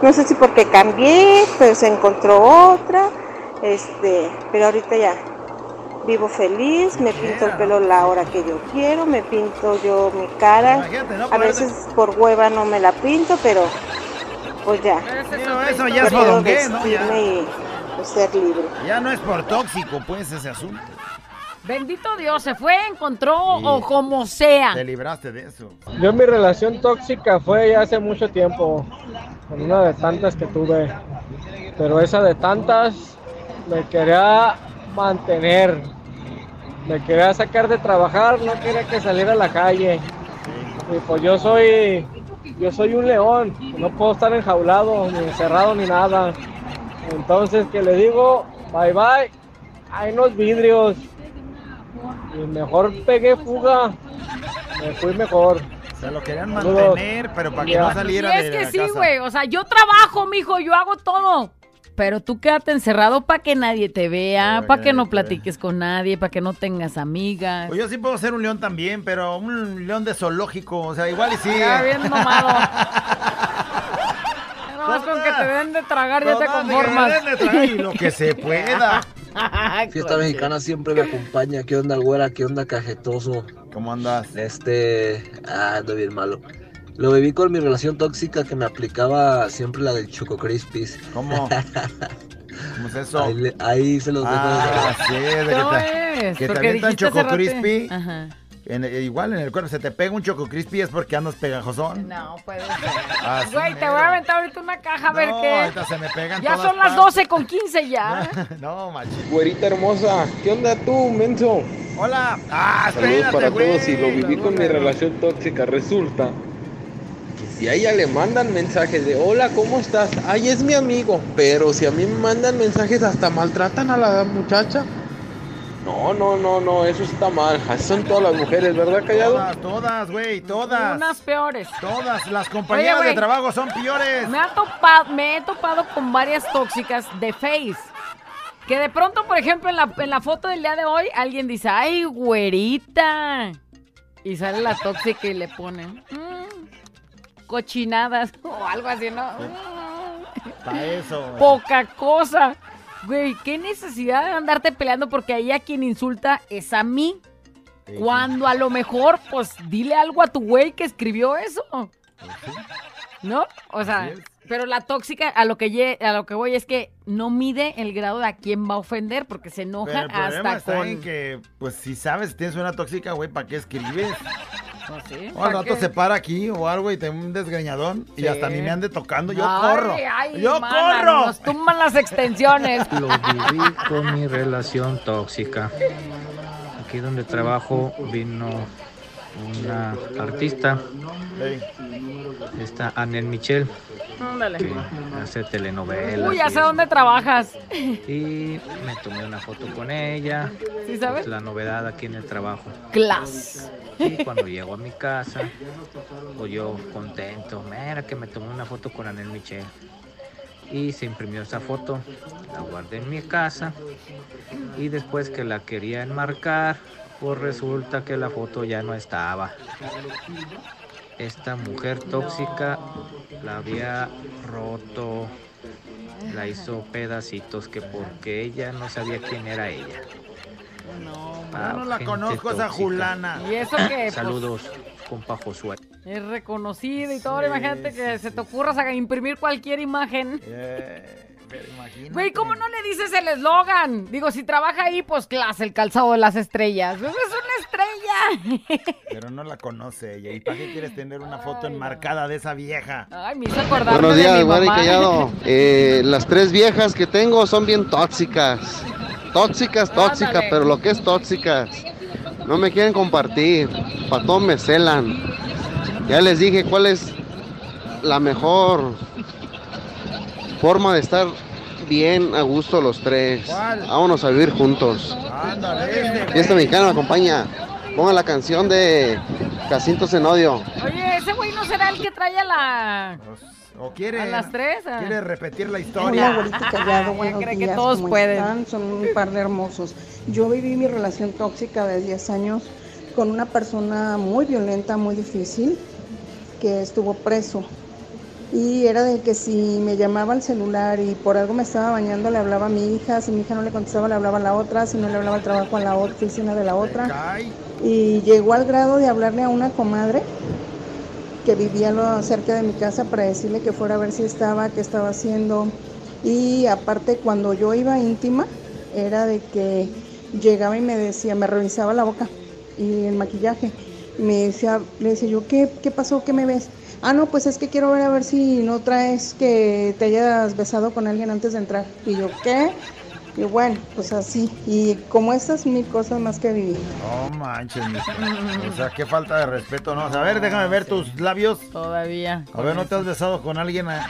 No sé si porque cambié pero se encontró otra este pero ahorita ya vivo feliz me pinto el pelo la hora que yo quiero me pinto yo mi cara. A veces por hueva no me la pinto pero pues ya. Pero eso ya es pues, ser libre. Ya no es por tóxico, pues, ese asunto. Bendito Dios, se fue, encontró o como sea. Te libraste de eso. Yo mi relación tóxica fue ya hace mucho tiempo, con una de tantas que tuve, pero esa de tantas me quería mantener, me quería sacar de trabajar, no quería que saliera a la calle. Y pues yo soy, yo soy un león, no puedo estar enjaulado, ni encerrado, ni nada. Entonces que le digo, bye bye, hay unos vidrios. Y mejor pegué fuga, me fui mejor. Se lo querían mantener, pero para que no Y saliera es de que la sí, güey. O sea, yo trabajo, mijo, yo hago todo. Pero tú quédate encerrado para que nadie te vea, para que no platiques con nadie, para que no tengas amigas. Pues yo sí puedo ser un león también, pero un león de zoológico, o sea, igual y sí. Ya bien nomado. Nada más con que te den de tragar ya te que conformas. me den de tragar y lo que se pueda. Fiesta mexicana siempre me acompaña. ¿Qué onda, güera? ¿Qué onda, cajetoso? ¿Cómo andas? Este. Ah, ando bien malo. Lo viví con mi relación tóxica que me aplicaba siempre la del Choco Crispies. ¿Cómo? ¿Cómo es eso? Ahí, le- ahí se los dejo. Ah, sí, de que ¿Cómo te, es? que te Choco Crispy. Ajá. En- eh, igual en el cuerpo, se te pega un Choco Crispy es porque andas pegajosón. No, puede ser. Así Güey, te voy a aventar ahorita una caja a ver No, qué. ahorita se me pegan Ya todas son las partes. 12 con 15 ya. no, macho. Güerita hermosa, ¿qué onda tú, menso? Hola. Ah, Saludos espérate, para güey. todos y lo viví con mi relación tóxica. Resulta que si a ella le mandan mensajes de hola, ¿cómo estás? Ay, es mi amigo. Pero si a mí me mandan mensajes hasta maltratan a la muchacha. No, no, no, no, eso está mal. Así son todas las mujeres, ¿verdad, Callado? Todas, todas, güey, todas. Unas peores. Todas. Las compañeras Oye, de trabajo son peores. Me, ha topado, me he topado con varias tóxicas de Face. Que de pronto, por ejemplo, en la, en la foto del día de hoy, alguien dice, ¡ay, güerita! Y sale la tóxica y le ponen, "Mm, cochinadas o algo así, ¿no? Para eso. güey. Poca cosa. Güey, qué necesidad de andarte peleando porque ahí a quien insulta es a mí. Cuando a lo mejor, pues dile algo a tu güey que escribió eso. ¿No? O sea, pero la tóxica a lo que a lo que voy es que no mide el grado de a quién va a ofender porque se Pero enoja el problema hasta está con en que, pues, si sabes que tienes una tóxica, güey, ¿para qué escribes? No sé, O al ¿pa' rato se para aquí o algo y te un desgreñadón y Sí. hasta a mí me ande tocando. Yo Ay, corro. ay, ¡Yo mana, corro! Nos tumban las extensiones. Lo viví con mi relación tóxica. Aquí donde trabajo vino una artista, esta Anel Michel, Ándale. hace telenovelas. Uy, ya sé dónde trabajas. Y me tomé una foto con ella. ¿Sí sabes? Pues la novedad aquí en el trabajo. Class. Y cuando llego a mi casa, pues yo contento, mira que me tomé una foto con Anel Michel. Y se imprimió esa foto, la guardé en mi casa. Y después que la quería enmarcar, pues resulta que la foto ya no estaba. Esta mujer tóxica la había roto, la hizo pedacitos, que porque ella no sabía quién era ella. Yo no la conozco esa tóxica. Julana. ¿Y eso qué? Pues, Saludos, compa Josué. Es reconocido y todo. Imagínate que se te ocurra imprimir cualquier imagen. Güey, ¿cómo no le dices el eslogan? Digo, si trabaja ahí, pues clase, el calzado de las estrellas. Pues es una estrella. Pero no la conoce ella. ¿Y para qué quieres tener una foto enmarcada de esa vieja? Ay, me hizo acordar Buenos de días, mi mamá. callado. Eh, las tres viejas que tengo son bien tóxicas. Tóxicas, tóxicas, Ándale. pero lo que es tóxicas. No me quieren compartir. Para todo me celan. Ya les dije cuál es la mejor forma de estar bien a gusto los tres. Vámonos a vivir juntos. Fiesta mexicana me acompaña. Ponga la canción de Jacinto Zenodio. Oye, ese güey no será el que trae a la. ¿O quiere, A las tres. ah. quiere repetir la historia? callado, buenos cree que todos ¿cómo pueden. están? Son un par de hermosos. Yo viví mi relación tóxica de 10 años con una persona muy violenta, muy difícil, que estuvo preso. Y era de que si me llamaba al celular y por algo me estaba bañando, le hablaba a mi hija, si mi hija no le contestaba, le hablaba a la otra, si no le hablaba al trabajo a la otra oficina de la otra. Y llegó al grado de hablarle a una comadre que vivía cerca de mi casa para decirle que fuera a ver si estaba, qué estaba haciendo. Y aparte cuando yo iba íntima, era de que llegaba y me decía, me revisaba la boca y el maquillaje. Me decía, le decía yo, ¿qué, qué pasó? ¿Qué me ves? Ah, no, pues es que quiero ver a ver si no traes que te hayas besado con alguien antes de entrar. Y yo, ¿qué? Y bueno, pues así. Y como estas mil cosas más que viví. No manches. O sea, qué falta de respeto, ¿no? O sea, a ver, déjame ver tus labios. Todavía. A ver, ¿no te has besado con alguien? eh?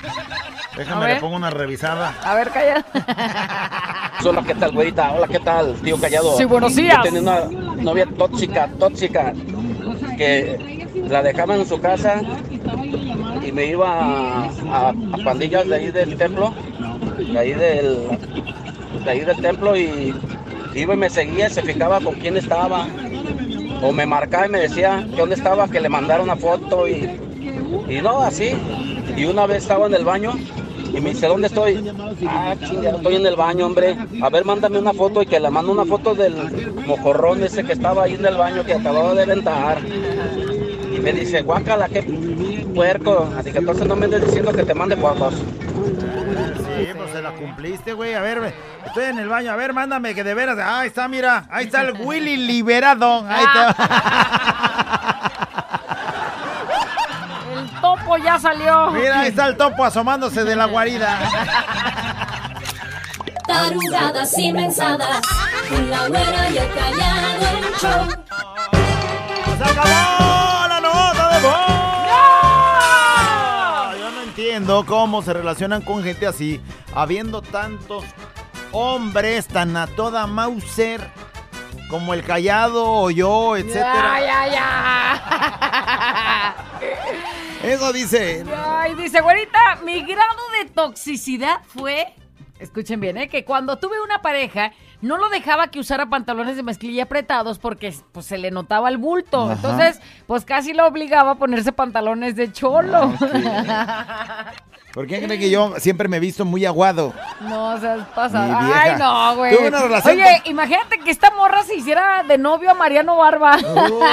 Déjame, A le pongo una revisada. A ver, calla. Hola, ¿qué tal, güerita? Hola, ¿qué tal, tío Callado? Sí, buenos días. Yo tenía una novia tóxica, tóxica, que la dejaban en su casa y me iba a, pandillas de ahí del templo, de ahí del, de ahí del templo y iba y me seguía, se fijaba con quién estaba. O me marcaba y me decía que dónde estaba, que le mandara una foto y, y no, así. Y una vez estaba en el baño y me dice, ¿dónde estoy? Ah, chinga, estoy en el baño, hombre. A ver, mándame una foto y que le mando una foto del mocorrón ese que estaba ahí en el baño que acababa de aventar. Me dice, guácala, qué puerco. Así que entonces no me andes diciendo que te mande fotos. Sí, pues se la cumpliste, güey. A ver, ve, estoy en el baño. A ver, mándame que de veras. Ah, ahí está, mira. Ahí está el Willy liberado. Ahí está. El topo ya salió. Mira, ahí está el topo asomándose de la guarida. Tarugadas y mensadas, con la güera y el callado el show. ¡Se acabó entiendo cómo se relacionan con gente así, habiendo tantos hombres tan a toda Mauser como el callado o yo, etcétera. Ya, ya, ya. Eso dice. Ay, dice, güerita, mi grado de toxicidad fue, escuchen bien, ¿eh? que cuando tuve una pareja, no lo dejaba que usara pantalones de mezclilla apretados porque pues, se le notaba el bulto. Ajá. Entonces, pues casi lo obligaba a ponerse pantalones de cholo. ¿Por qué cree que yo siempre me he visto muy aguado? No, pasado. Mi vieja. Ay, no, güey. Tuve una relación Oye, imagínate que esta morra se hiciera de novio a Mariano Barba.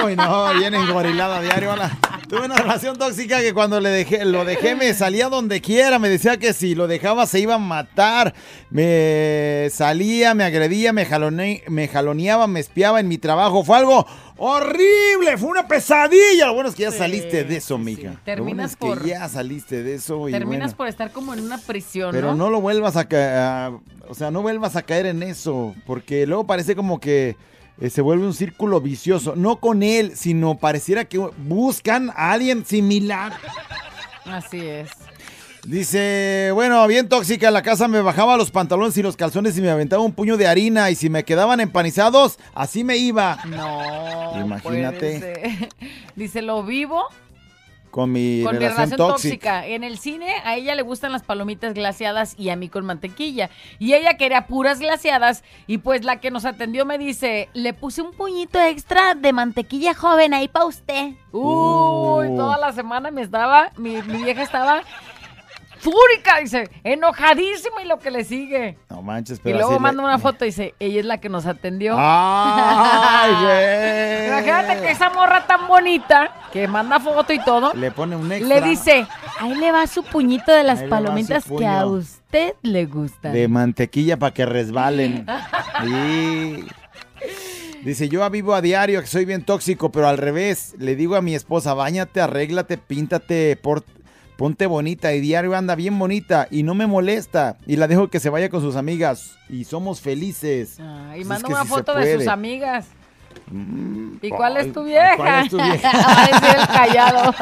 Uy, no, viene engorilada a diario. hola. Tuve una relación tóxica que cuando le dejé, lo dejé me salía donde quiera. Me decía que si lo dejaba se iba a matar. Me salía, me agredía, me, jalone- me jaloneaba, me espiaba en mi trabajo. Fue algo horrible, fue una pesadilla. Lo bueno es que ya saliste de eso, mija. Lo bueno Terminas es que por- ya saliste de eso. y Terminas bueno. por estar como en una prisión, Pero no lo vuelvas a caer, o sea, no vuelvas a caer en eso, porque luego parece como que eh, se vuelve un círculo vicioso, no con él, sino pareciera que buscan a alguien similar. Así es. Dice, bueno, bien tóxica, la casa me bajaba los pantalones y los calzones y me aventaba un puño de harina y si me quedaban empanizados, así me iba. No. Imagínate. Dice, lo vivo Con mi con mi relación, relación tóxica. tóxica. En el cine a ella le gustan las palomitas glaseadas y a mí con mantequilla. Y ella quería puras glaseadas y pues la que nos atendió me dice, le puse un puñito extra de mantequilla joven ahí para usted. Uy, Uh. toda la semana me estaba, mi, mi vieja estaba fúrica, dice, enojadísima y lo que le sigue. No manches, Y pero luego así le- manda una foto y dice, ella es la que nos atendió. ¡Ay, güey! Imagínate que esa morra tan bonita, que manda foto y todo, Le pone un extra. le dice, ahí le va su puñito de las Ahí palomitas que a usted le gustan. De mantequilla para que resbalen. Sí. Dice, yo vivo a diario que soy bien tóxico, pero al revés. Le digo a mi esposa, bañate, arréglate, píntate, por- ponte bonita. Y diario anda bien bonita y no me molesta. Y la dejo que se vaya con sus amigas. Y somos felices. Ah, y Pues manda una foto de sus amigas. ¿Y ay, cuál es tu ay, vieja? ¿cuál es tu vieja? Va a decir el callado.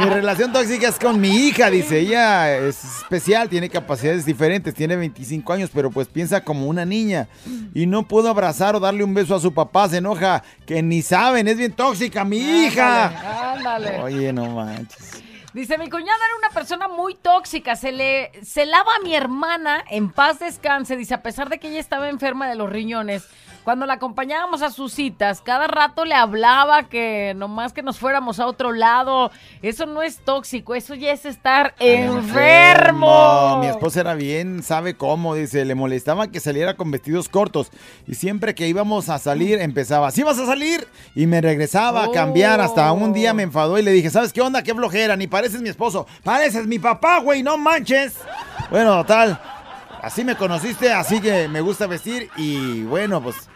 Mi relación tóxica es con mi hija, dice ella. Es especial, tiene capacidades diferentes, tiene 25 años, pero pues piensa como una niña. Y no puedo abrazar o darle un beso a su papá, se enoja, que ni saben, es bien tóxica mi hija. Ándale. Oye, no manches. Dice, mi cuñada era una persona muy tóxica, se le se lava a mi hermana, en paz descanse, dice, a pesar de que ella estaba enferma de los riñones, cuando la acompañábamos a sus citas, cada rato le hablaba que nomás que nos fuéramos a otro lado. Eso no es tóxico, eso ya es estar enfermo. Mi esposa era bien, sabe cómo, dice, le molestaba que saliera con vestidos cortos. Y siempre que íbamos a salir, empezaba, ¿sí vas a salir? Y me regresaba a cambiar. Hasta un día me enfadó y le dije, ¿sabes qué onda? Qué flojera, ni pareces mi esposo. Pareces mi papá, güey, no manches. Bueno, tal. Así me conociste, así que me gusta vestir y bueno, pues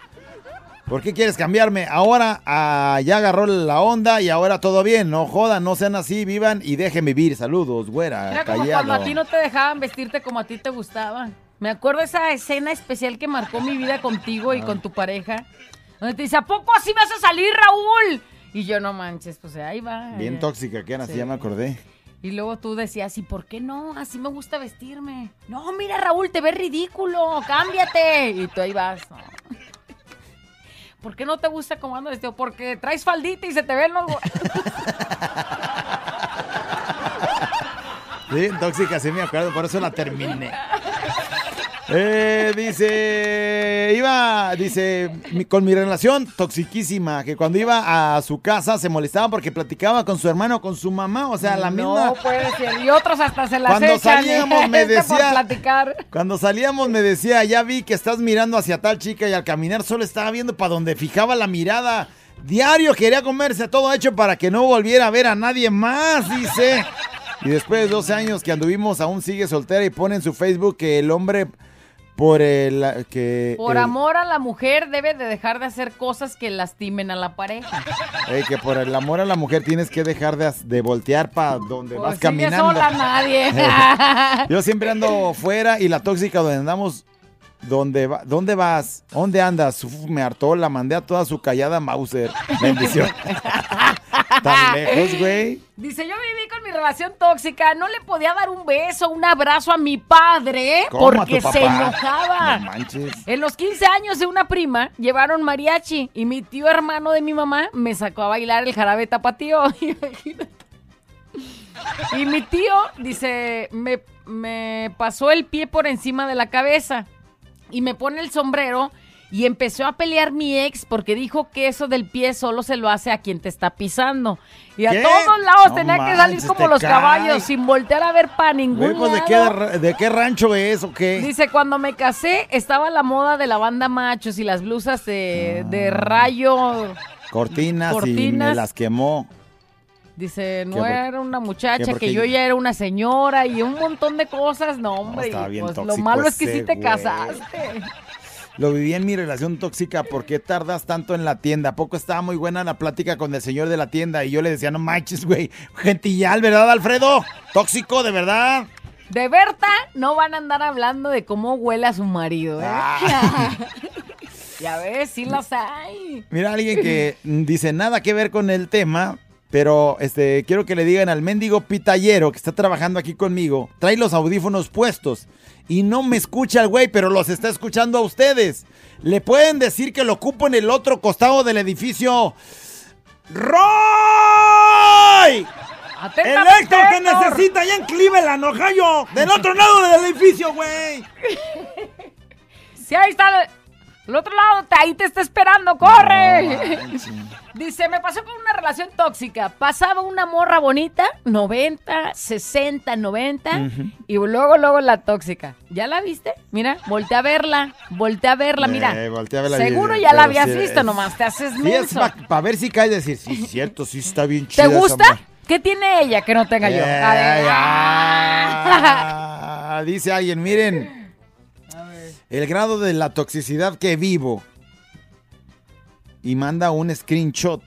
¿Por qué quieres cambiarme? Ahora ah, ya agarró la onda y ahora todo bien. No jodan, no sean así, vivan y dejen vivir. Saludos, güera. Era como callado. cuando a ti no te dejaban vestirte como a ti te gustaba. Me acuerdo esa escena especial que marcó mi vida contigo y con tu pareja. Donde te dice, ¿a poco así vas a salir, Raúl? Y yo, no manches, pues ahí va. Bien tóxica que era, Sí. ya me acordé. Y luego tú decías, ¿y por qué no? Así me gusta vestirme. No, mira, Raúl, te ves ridículo, cámbiate. Y tú ahí vas. ¿Por qué no te gusta cómo ando vestido? Porque traes faldita y se te ven los... Sí, tóxica, sí me acuerdo, por eso la terminé. Eh, dice, iba, dice, mi- con mi relación toxiquísima, que cuando iba a su casa se molestaba porque platicaba con su hermano, con su mamá, o sea, la misma. No puede ser. Y otros hasta se las Cuando echan. salíamos me Este decía-. Cuando salíamos me decía, ya vi que estás mirando hacia tal chica y al caminar solo estaba viendo para donde fijaba la mirada. Diario quería comerse todo hecho para que no volviera a ver a nadie más, dice. Y después de 12 años que anduvimos, aún sigue soltera y pone en su Facebook que el hombre por el... Que, Por el- amor a la mujer debe de dejar de hacer cosas que lastimen a la pareja. eh, que por el amor a la mujer tienes que dejar de, de voltear para donde Pues vas caminando. sola nadie. Yo siempre ando fuera y la tóxica donde andamos, ¿dónde, va, ¿dónde vas? ¿Dónde andas? Uf, me hartó, la mandé a toda su callada Mauser. Bendición. Tan lejos, güey. Dice, yo viví con mi relación tóxica, no le podía dar un beso, un abrazo a mi padre ¿Cómo a tu porque se enojaba. No manches. En los 15 años de una prima llevaron mariachi y mi tío hermano de mi mamá me sacó a bailar el jarabe tapatío. Imagínate. Y mi tío, dice, me, me pasó el pie por encima de la cabeza y me pone el sombrero y empezó a pelear mi ex porque dijo que eso del pie solo se lo hace a quien te está pisando. Y a ¿Qué? todos lados No tenía que salir como los cae. caballos sin voltear a ver para ningún Güey, ¿de, qué, lado. ¿de qué rancho es o qué? Dice, cuando me casé estaba la moda de la banda machos y las blusas de, de rayo. Cortinas, y me las quemó. Dice, no ¿Qué, por- era una muchacha, que yo ya era una señora y un montón de cosas. No, hombre, bien pues lo malo es que sí te casaste. Lo viví en mi relación tóxica. ¿Por qué tardas tanto en la tienda? ¿A poco estaba muy buena la plática con el señor de la tienda? Y yo le decía, no manches, güey. Gentillal, ¿verdad, Alfredo? Tóxico, de verdad. De Berta no van a andar hablando de cómo huele a su marido, ¿eh? Ah. ya ves, sí las hay. Mira, alguien que dice nada que ver con el tema, pero este quiero que le digan al mendigo pitallero que está trabajando aquí conmigo, trae los audífonos puestos y no me escucha el güey, pero los está escuchando a ustedes. Le pueden decir que lo ocupo en el otro costado del edificio. ¡Roy! El Atentamente, Héctor que Héctor. necesita allá en Cleveland, Ohio, del otro lado del edificio, güey. Sí, ahí está. El otro lado, te- ahí te está esperando, corre. Dice, me pasó con una relación tóxica. Pasaba una morra bonita, 90, 60, 90. Ujú. Y luego, luego la tóxica. ¿Ya la viste? Mira, voltea a verla. Voltea a verla, mira. Eh, voltea a verla, Seguro ya la habías visto, es- nomás te haces es menso. para ver si cae decir, sí, cierto, sí está bien ¿Te chida esa gusta? ¿Qué tiene ella que no tenga yo? Eh, A ver. ah, dice alguien, miren, el grado de la toxicidad que vivo. Y manda un screenshot.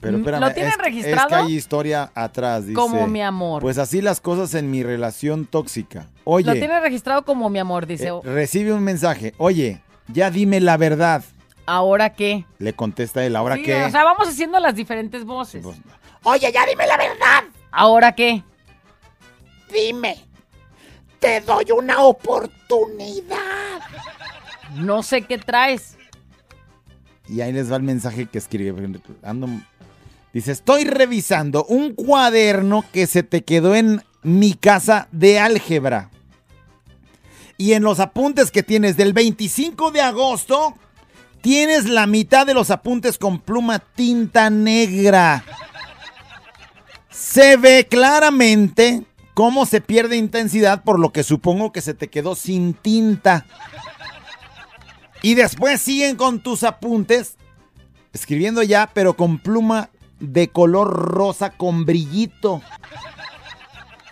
Pero espérame, ¿lo tienen es, es registrado? que hay historia atrás, dice. Como mi amor. Pues así las cosas en mi relación tóxica. Lo Oye, tiene registrado como mi amor, dice. eh, recibe un mensaje. Oye, ya dime la verdad. ¿Ahora qué? Le contesta él, ¿ahora Sí, qué? O sea, vamos haciendo las diferentes voces. pues, Oye, ya dime la verdad. ¿Ahora qué? Dime, te doy una oportunidad. No sé qué traes. Y ahí les va el mensaje que escribe. Ando- dice, estoy revisando un cuaderno que se te quedó en mi casa de álgebra. Y en los apuntes que tienes del 25 de agosto, Tienes la mitad de los apuntes con pluma tinta negra. Se ve claramente cómo se pierde intensidad, por lo que supongo que se te quedó sin tinta. Y después siguen con tus apuntes, escribiendo ya, pero con pluma de color rosa con brillito.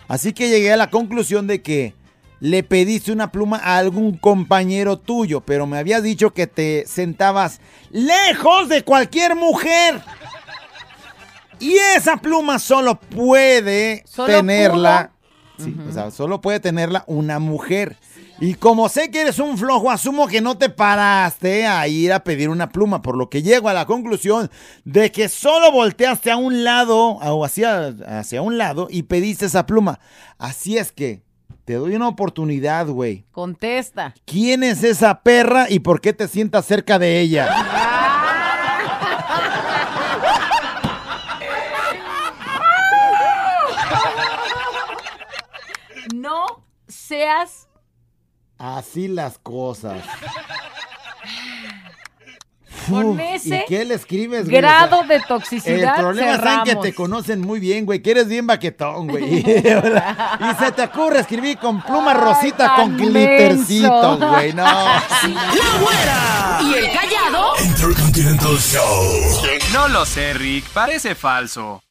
Así que llegué a la conclusión de que le pediste una pluma a algún compañero tuyo, pero me habías dicho que te sentabas lejos de cualquier mujer. Y esa pluma solo puede ¿Solo tenerla. Sí, o sea, solo puede tenerla una mujer. Y como sé que eres un flojo, asumo que no te paraste a ir a pedir una pluma, por lo que llego a la conclusión de que solo volteaste a un lado o hacia, hacia un lado y pediste esa pluma. Así es que te doy una oportunidad, güey. Contesta. ¿Quién es esa perra y por qué te sientas cerca de ella? No seas Así las cosas. Con ese ¿Y qué le escribes, güey? grado O sea, de toxicidad. El problema en que te conocen muy bien, güey, que eres bien baquetón, güey. y se te ocurre escribir con pluma rosita con menso. güey, no. ¡La güera! ¿Y el callado? Intercontinental Show. No lo sé, Rick, parece falso.